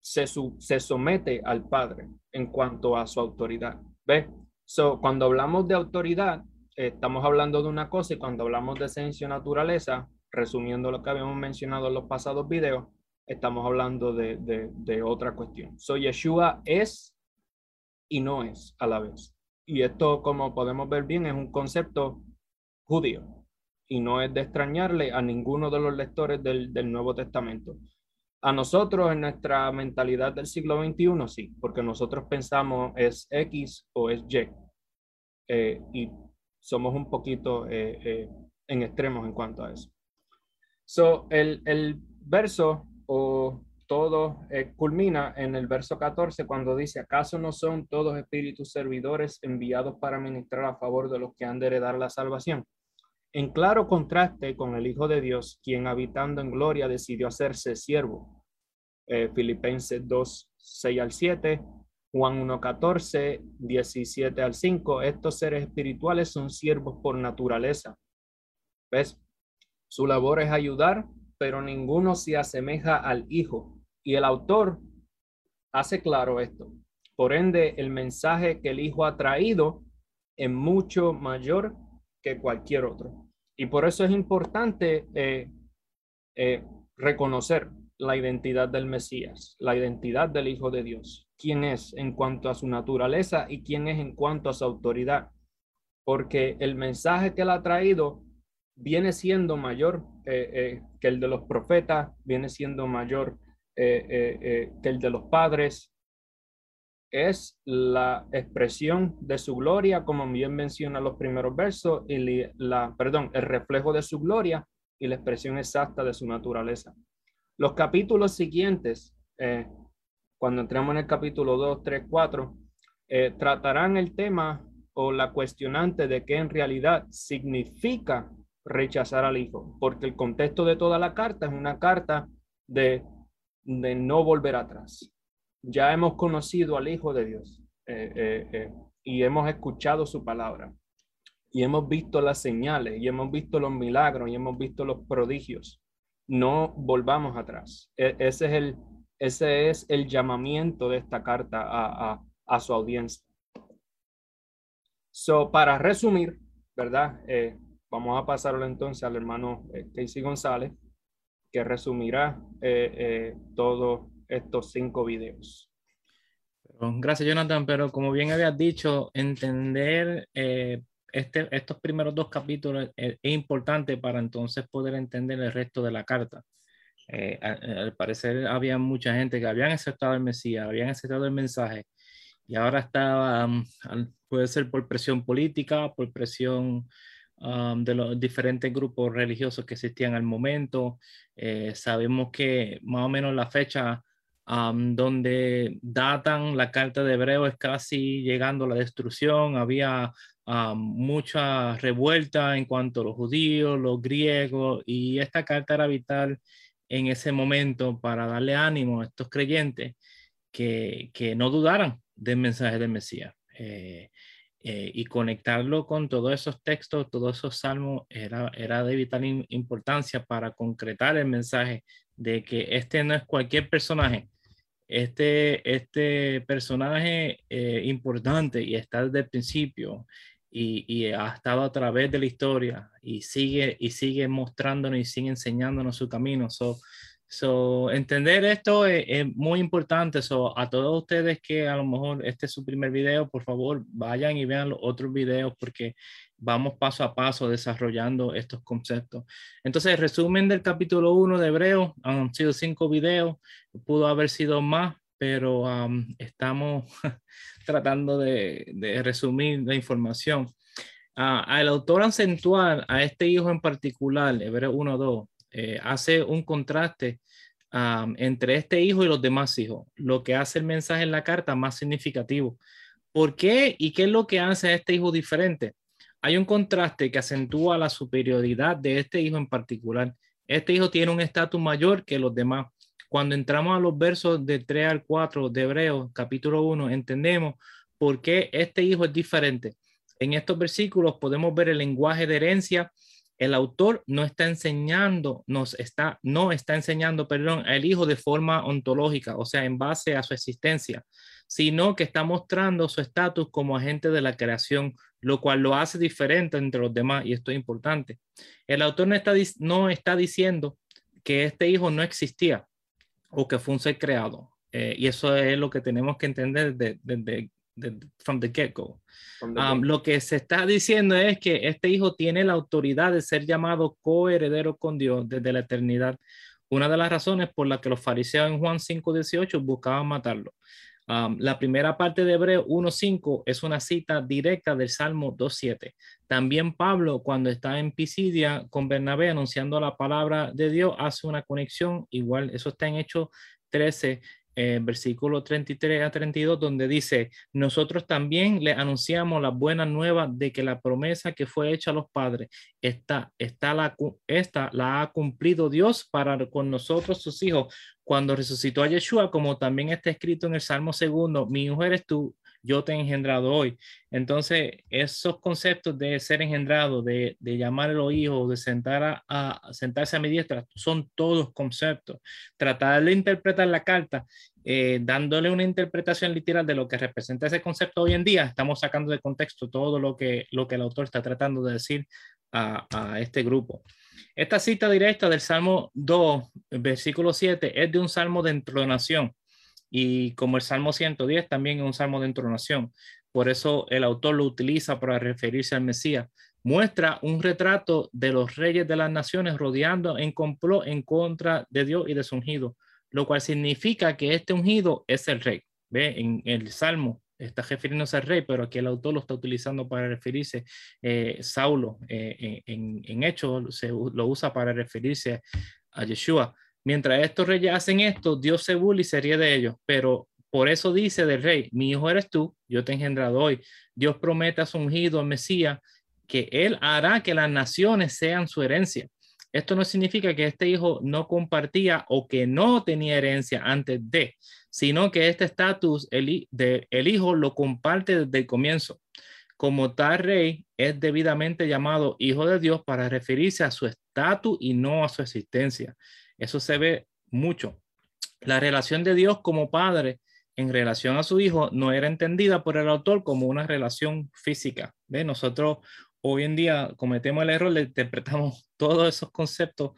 se, se, somete al Padre en cuanto a su autoridad. ¿Ves? So, cuando hablamos de autoridad, estamos hablando de una cosa y cuando hablamos de esencia naturaleza, resumiendo lo que habíamos mencionado en los pasados videos, estamos hablando de, otra cuestión. So Yeshua es y no es a la vez. Y esto, como podemos ver bien, es un concepto judío y no es de extrañarle a ninguno de los lectores del, Nuevo Testamento. A nosotros, en nuestra mentalidad del siglo XXI, sí, porque nosotros pensamos es X o es Y. Eh, y somos un poquito eh, eh, en extremos en cuanto a eso. So, el, el verso o todo eh, culmina en el verso 14 cuando dice, ¿acaso no son todos espíritus servidores enviados para ministrar a favor de los que han de heredar la salvación? En claro contraste con el Hijo de Dios, quien habitando en gloria decidió hacerse siervo. Eh, Filipenses 2, 6 al 7, Juan 1, 14, 17 al 5. Estos seres espirituales son siervos por naturaleza. ¿Ves? Su labor es ayudar, pero ninguno se asemeja al Hijo. Y el autor hace claro esto. Por ende, el mensaje que el Hijo ha traído es mucho mayor que cualquier otro. Y por eso es importante eh, eh, reconocer la identidad del Mesías, la identidad del Hijo de Dios, quién es en cuanto a su naturaleza y quién es en cuanto a su autoridad. Porque el mensaje que él ha traído viene siendo mayor eh, eh, que el de los profetas, viene siendo mayor eh, que el de los padres. Es la expresión de su gloria, como bien menciona los primeros versos, y la, perdón, el reflejo de su gloria y la expresión exacta de su naturaleza. Los capítulos siguientes, cuando entramos en el capítulo 2, 3, 4, tratarán el tema o la cuestionante de qué en realidad significa rechazar al hijo, porque el contexto de toda la carta es una carta de, de no volver atrás. Ya hemos conocido al Hijo de Dios eh, eh, eh, y hemos escuchado su palabra y hemos visto las señales y hemos visto los milagros y hemos visto los prodigios. No volvamos atrás. E, ese, es el, ese es el llamamiento de esta carta a, a, a su audiencia. So, para resumir, ¿verdad? Vamos a pasarlo entonces al hermano eh, Casey González, que resumirá eh, eh, todos estos cinco videos. Gracias, Jonathan. Pero como bien habías dicho, entender este, estos primeros dos capítulos es, importante para entonces poder entender el resto de la carta. al, parecer había mucha gente que habían aceptado el Mesías, habían aceptado el mensaje y ahora estaba, um, puede ser por presión política, por presión De los diferentes grupos religiosos que existían al momento. Eh, sabemos que más o menos la fecha donde datan la carta de Hebreo es casi llegando a la destrucción. Había um, mucha revuelta en cuanto a los judíos, los griegos, y esta carta era vital en ese momento para darle ánimo a estos creyentes que, que no dudaran del mensaje del Mesías. Eh, eh, y conectarlo con todos esos textos, todos esos salmos, era, era de vital importancia para concretar el mensaje de que este no es cualquier personaje, este, este personaje eh, importante y está desde el principio y, y, ha estado a través de la historia y sigue, y sigue mostrándonos y sigue enseñándonos su camino. So, So, entender esto es, muy importante. So, a todos ustedes que a lo mejor este es su primer video, por favor, vayan y vean los otros videos porque vamos paso a paso desarrollando estos conceptos. Entonces, resumen del capítulo 1 de Hebreo han sido cinco videos, pudo haber sido más, pero um, estamos tratando de, de, resumir la información. Uh, al autor acentuar a este hijo en particular, Hebreo 1.2, eh, hace un contraste entre este hijo y los demás hijos, lo que hace el mensaje en la carta más significativo. ¿Por qué y qué es lo que hace a este hijo diferente? Hay un contraste que acentúa la superioridad de este hijo en particular. Este hijo tiene un estatus mayor que los demás. Cuando entramos a los versos de 3 al 4 de Hebreos, capítulo 1, entendemos por qué este hijo es diferente. En estos versículos podemos ver el lenguaje de herencia el autor no está enseñando, no está enseñando, perdón, al hijo de forma ontológica, o sea, en base a su existencia, sino que está mostrando su estatus como agente de la creación, lo cual lo hace diferente entre los demás, y esto es importante. El autor no está, diciendo que este hijo no existía o que fue un ser creado, eh, y eso es lo que tenemos que entender desde de, from the get-go. Um, lo que se está diciendo es que este hijo tiene la autoridad de ser llamado coheredero con Dios desde la eternidad. Una de las razones por las que los fariseos en Juan 5:18 buscaban matarlo. Um, la primera parte de Hebreo 1.5 es una cita directa del Salmo 2.7. También Pablo, cuando está en Pisidia con Bernabé anunciando la palabra de Dios, hace una conexión igual. Eso está en Hechos 13, eh, versículo 33 a 32, donde dice, nosotros también le anunciamos la buena nueva de que la promesa que fue hecha a los padres, está, está la, esta la ha cumplido Dios para con nosotros, sus hijos, cuando resucitó a Yeshua, como también está escrito en el Salmo segundo, mi hijo eres tú, yo te he engendrado hoy. Entonces, esos conceptos de ser engendrado, de, de llamar a los hijos, de sentar a, sentarse a mi diestra, son todos conceptos. Tratar de interpretar la carta, eh, dándole una interpretación literal de lo que representa ese concepto hoy en día, estamos sacando de contexto todo lo que, lo que el autor está tratando de decir a, a este grupo. Esta cita directa del Salmo 2, versículo 7, es de un salmo de entronación y como el Salmo 110 también es un salmo de entronación. Por eso el autor lo utiliza para referirse al Mesías. Muestra un retrato de los reyes de las naciones rodeando en complot en contra de Dios y de su ungido, lo cual significa que este ungido es el rey. Ve, en el Salmo está refiriéndose al rey, pero aquí el autor lo está utilizando para referirse, eh, Saulo eh, en, en hecho se lo usa para referirse a Yeshua. Mientras estos reyes hacen esto, Dios se burla y se de ellos. Pero por eso dice del rey, mi hijo eres tú, yo te he engendrado hoy. Dios promete a su ungido, al Mesías, que él hará que las naciones sean su herencia. Esto no significa que este hijo no compartía o que no tenía herencia antes de, sino que este estatus el, el hijo lo comparte desde el comienzo. Como tal rey es debidamente llamado hijo de Dios para referirse a su estatus y no a su existencia. Eso se ve mucho. La relación de Dios como padre en relación a su hijo no era entendida por el autor como una relación física. ¿Ve? Nosotros hoy en día cometemos el error de interpretamos todos esos conceptos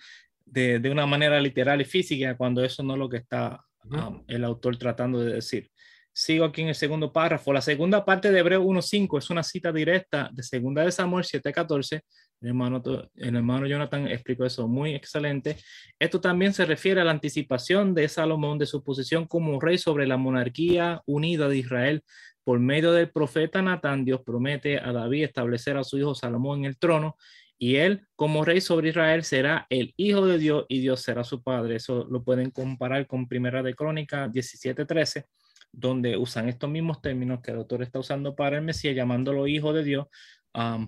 de, de una manera literal y física cuando eso no es lo que está um, el autor tratando de decir. Sigo aquí en el segundo párrafo. La segunda parte de Hebreo 1.5 es una cita directa de segunda de Samuel 7.14. El hermano, el hermano Jonathan explicó eso muy excelente. Esto también se refiere a la anticipación de Salomón de su posición como rey sobre la monarquía unida de Israel. Por medio del profeta Natán, Dios promete a David establecer a su hijo Salomón en el trono y él como rey sobre Israel será el hijo de Dios y Dios será su padre. Eso lo pueden comparar con Primera de Crónica 17:13 donde usan estos mismos términos que el autor está usando para el Mesías, llamándolo hijo de Dios,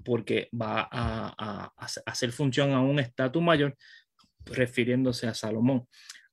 porque va a, hacer función a un estatus mayor, refiriéndose a Salomón.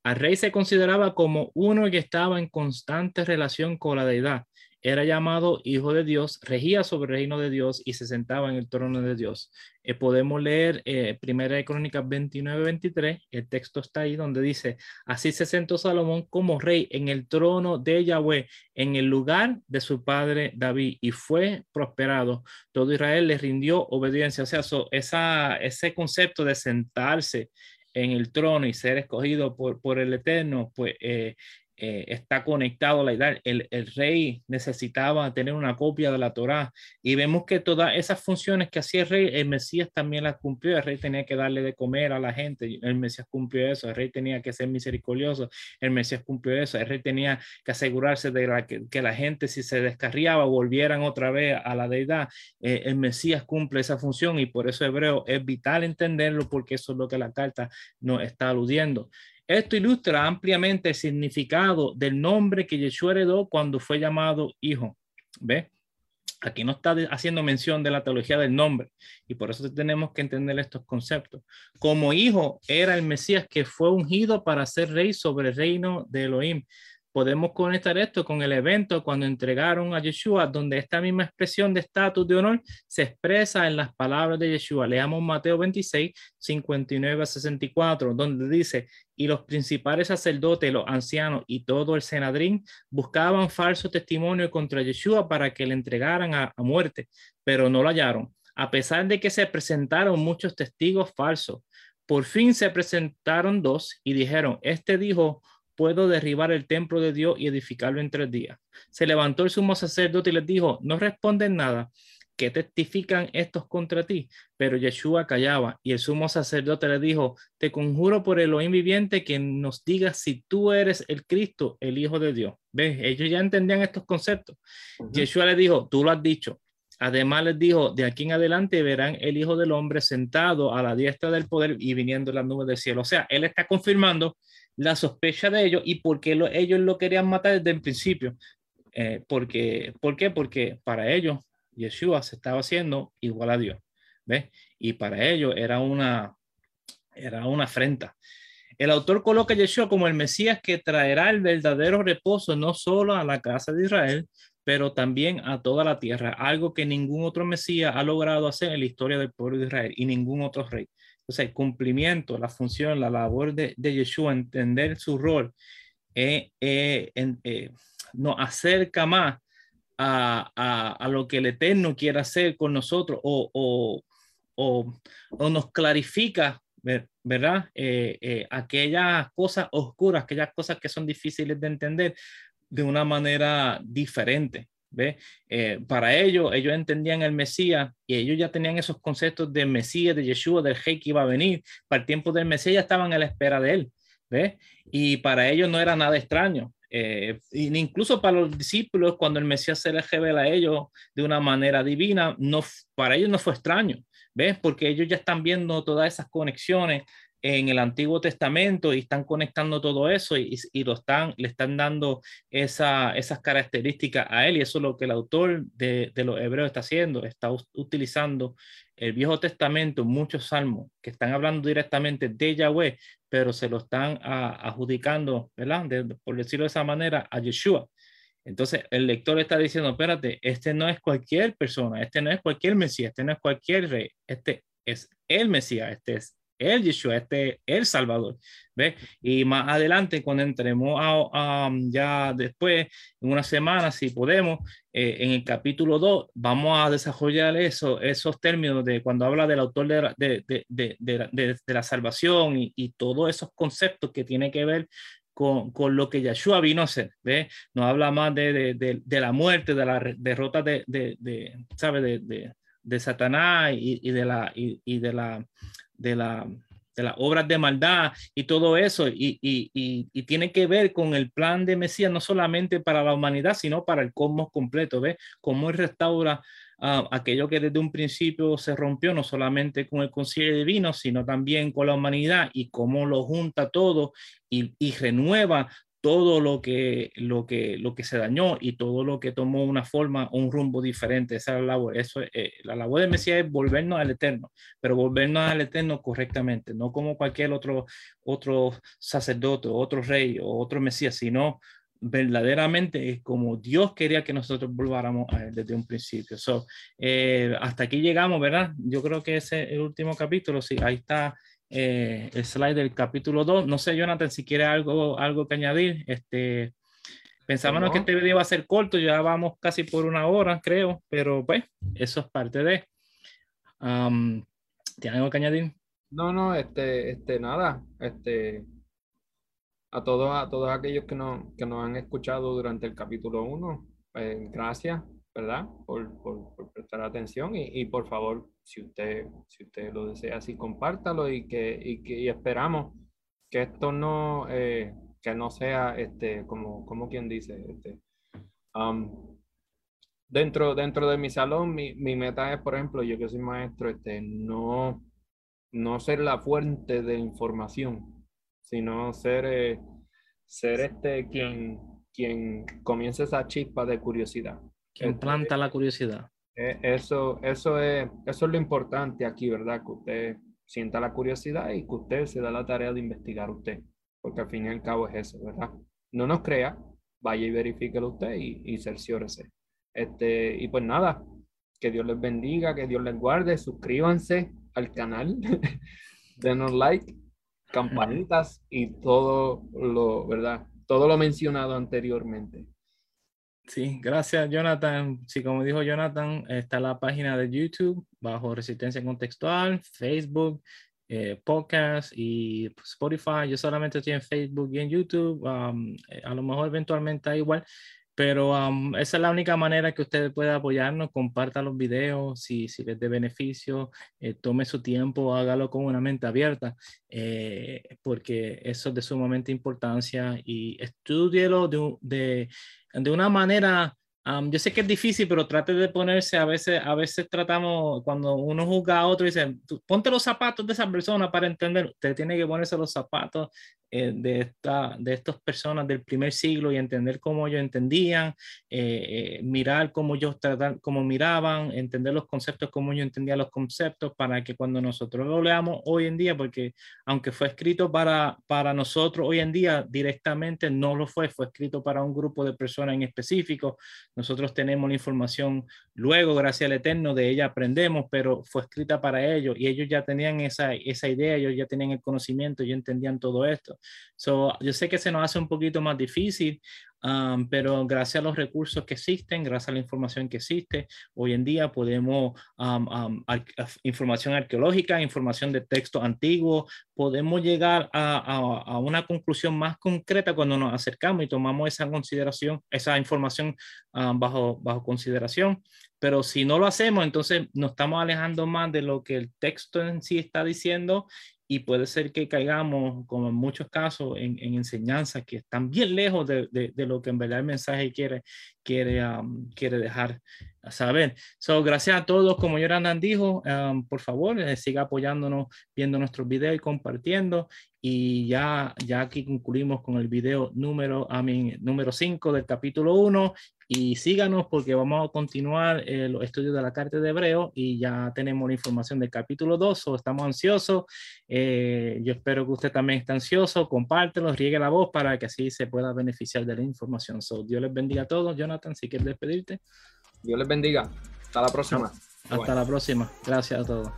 Al rey se consideraba como uno que estaba en constante relación con la deidad era llamado Hijo de Dios, regía sobre el reino de Dios y se sentaba en el trono de Dios. Eh, podemos leer eh, Primera de Crónicas 29, 23, el texto está ahí donde dice, así se sentó Salomón como rey en el trono de Yahweh, en el lugar de su padre David, y fue prosperado. Todo Israel le rindió obediencia. O sea, esa, ese concepto de sentarse en el trono y ser escogido por, por el Eterno, pues eh, eh, está conectado a la edad. El, el, rey necesitaba tener una copia de la Torá y vemos que todas esas funciones que hacía el rey, el Mesías también las cumplió. El rey tenía que darle de comer a la gente, el Mesías cumplió eso. El rey tenía que ser misericordioso, el Mesías cumplió eso. El rey tenía que asegurarse de que, la gente, si se descarriaba, volvieran otra vez a la deidad. Eh, el Mesías cumple esa función y por eso hebreo es vital entenderlo porque eso es lo que la carta nos está aludiendo. Esto ilustra ampliamente el significado del nombre que Yeshua heredó cuando fue llamado hijo. ¿Ve? Aquí no está haciendo mención de la teología del nombre y por eso tenemos que entender estos conceptos. Como hijo era el Mesías que fue ungido para ser rey sobre el reino de Elohim podemos conectar esto con el evento cuando entregaron a Yeshua, donde esta misma expresión de estatus de honor se expresa en las palabras de Yeshua. Leamos Mateo 26, 59 a 64, donde dice, y los principales sacerdotes, los ancianos y todo el senadrín buscaban falso testimonio contra Yeshua para que le entregaran a, a muerte, pero no lo hallaron, a pesar de que se presentaron muchos testigos falsos. Por fin se presentaron dos y dijeron, este dijo, puedo derribar el templo de Dios y edificarlo en tres días. Se levantó el sumo sacerdote y les dijo, no responden nada. ¿Qué testifican estos contra ti? Pero Yeshua callaba y el sumo sacerdote le dijo, te conjuro por el Elohim viviente que nos digas si tú eres el Cristo, el Hijo de Dios. ¿Ves? Ellos ya entendían estos conceptos. Yeshua le dijo, tú lo has dicho. Además les dijo, de aquí en adelante verán el Hijo del Hombre sentado a la diestra del poder y viniendo en las nubes del cielo. O sea, él está confirmando la sospecha de ellos y por qué ellos lo querían matar desde el principio. Eh, porque, ¿Por qué? Porque para ellos Yeshua se estaba haciendo igual a Dios. ¿ves? Y para ellos era una, era una afrenta. El autor coloca a Yeshua como el Mesías que traerá el verdadero reposo no solo a la casa de Israel, pero también a toda la tierra, algo que ningún otro Mesías ha logrado hacer en la historia del pueblo de Israel y ningún otro rey. Entonces, el cumplimiento, la función, la labor de, de Yeshua, entender su rol, eh, eh, eh, nos acerca más a, a, a, lo que el Eterno quiere hacer con nosotros o, o, o, o nos clarifica, ¿verdad? aquellas cosas oscuras, aquellas cosas que son difíciles de entender de una manera diferente. ¿Ve? Eh, para ellos, ellos entendían el Mesías y ellos ya tenían esos conceptos de Mesías, de Yeshua, del rey que iba a venir. Para el tiempo del Mesías estaban a la espera de él. ¿ve? Y para ellos no era nada extraño. Eh, incluso para los discípulos, cuando el Mesías se les revela a ellos de una manera divina, no, para ellos no fue extraño. ¿Ves? Porque ellos ya están viendo todas esas conexiones en el Antiguo Testamento y están conectando todo eso y, y lo están, le están dando esa, esas características a él y eso es lo que el autor de, de los Hebreos está haciendo, está utilizando el Viejo Testamento, muchos salmos que están hablando directamente de Yahweh, pero se lo están adjudicando, ¿verdad? por decirlo de esa manera, a Yeshua. Entonces el lector está diciendo, espérate, este no es cualquier persona, este no es cualquier Mesías, este no es cualquier rey, este es el Mesías, este es el Yeshua, este, el Salvador. ¿Ve? Y más adelante, cuando entremos a, ya después, en una semana, si podemos, eh, en el capítulo 2, vamos a desarrollar eso, esos términos de cuando habla del autor de, de, de, la salvación y, y, todos esos conceptos que tiene que ver con, lo que Yeshua vino a hacer. ¿ve? Nos habla más de, la muerte, de la derrota de, de, ¿sabe? de, Satanás la, y, y de la de, la, de las obras de maldad y todo eso, y, y, y, tiene que ver con el plan de Mesías, no solamente para la humanidad, sino para el cosmos completo, ¿ves? Cómo restaura uh, aquello que desde un principio se rompió, no solamente con el concilio divino, sino también con la humanidad, y cómo lo junta todo y renueva todo lo que, lo, que, lo que se dañó y todo lo que tomó una forma, un rumbo diferente. Esa es la labor. Eso, eh, la labor de Mesías es volvernos al Eterno, pero volvernos al Eterno correctamente, no como cualquier otro, otro sacerdote, otro rey o otro Mesías, sino verdaderamente como Dios quería que nosotros volváramos a él desde un principio. So, eh, hasta aquí llegamos, ¿verdad? Yo creo que ese es el último capítulo. Sí, ahí está eh, el slide del capítulo 2. No sé, Jonathan, si quiere algo, algo que añadir. Este, pensábamos que este video iba a ser corto, ya vamos casi por una hora, creo, pero pues eso es parte de. Um, ¿Tiene algo que añadir? No, no, este, este, nada, este, a todos, a todos aquellos que, no, que nos han escuchado durante el capítulo 1, pues, gracias, ¿verdad? Por, por, prestar atención y, por favor, si usted, si usted lo desea, así compártalo y que, y que esperamos que esto no, eh, que no sea, este, como, como quien dice, este, um, dentro, dentro de mi salón, mi, mi, meta es, por ejemplo, yo que soy maestro, este, no no ser la fuente de información, sino ser, eh, ser este quien, quien comience esa chispa de curiosidad. Quien este, planta la curiosidad. Eh, eso, eso, es, eso es lo importante aquí, ¿verdad? Que usted sienta la curiosidad y que usted se da la tarea de investigar usted, porque al fin y al cabo es eso, ¿verdad? No nos crea, vaya y verifíquelo usted y, y cerciórese. Este, y pues nada, que Dios les bendiga, que Dios les guarde, suscríbanse, al canal, denos like, campanitas y todo lo, ¿verdad? Todo lo mencionado anteriormente. Sí, gracias Jonathan. Sí, como dijo Jonathan, está la página de YouTube bajo Resistencia Contextual, Facebook, eh, podcast y Spotify. Yo solamente estoy en Facebook y en YouTube. Um, eh, a lo mejor eventualmente igual, pero esa es la única manera que usted puede apoyarnos. Comparta los videos si, si les de beneficio, eh, tome su tiempo, hágalo con una mente abierta, eh, porque eso es de sumamente importancia y estudielo de, de, de una manera yo sé que es difícil, pero trate de ponerse, a veces, a veces tratamos, cuando uno juzga a otro, dice, ponte los zapatos de esa persona para entender, usted tiene que ponerse los zapatos eh, de, esta, de estas personas del primer siglo y entender cómo ellos entendían, eh, eh, mirar cómo ellos tratan, cómo miraban, entender los conceptos, cómo ellos entendían los conceptos, para que cuando nosotros lo leamos hoy en día, porque aunque fue escrito para, para nosotros hoy en día, directamente no lo fue, fue escrito para un grupo de personas en específico. Nosotros tenemos la información luego, gracias al Eterno, de ella aprendemos, pero fue escrita para ellos y ellos ya tenían esa, esa idea, ellos ya tenían el conocimiento, ellos entendían todo esto. So, yo sé que se nos hace un poquito más difícil, um, pero gracias a los recursos que existen, gracias a la información que existe, hoy en día podemos, um, um, información arqueológica, información de texto antiguo, podemos llegar a, a, a, una conclusión más concreta cuando nos acercamos y tomamos esa consideración, esa información bajo, bajo consideración. Pero si no lo hacemos, entonces nos estamos alejando más de lo que el texto en sí está diciendo y puede ser que caigamos, como en muchos casos, en, en enseñanzas que están bien lejos de, de, lo que en verdad el mensaje quiere, quiere, quiere dejar saber. So, gracias a todos, como Yorandan dijo, por favor, eh, siga apoyándonos, viendo nuestros videos y compartiendo. Y ya, ya aquí concluimos con el video número, a mí, número 5 del capítulo 1 y síganos porque vamos a continuar eh, los estudios de la carta de Hebreo y ya tenemos la información del capítulo 2, o estamos ansiosos. Eh, yo espero que usted también esté ansioso, compártelo, riegue la voz para que así se pueda beneficiar de la información. So, Dios les bendiga a todos. Jonathan, si quieres despedirte. Dios les bendiga. Hasta la próxima. Hasta la próxima. Gracias a todos.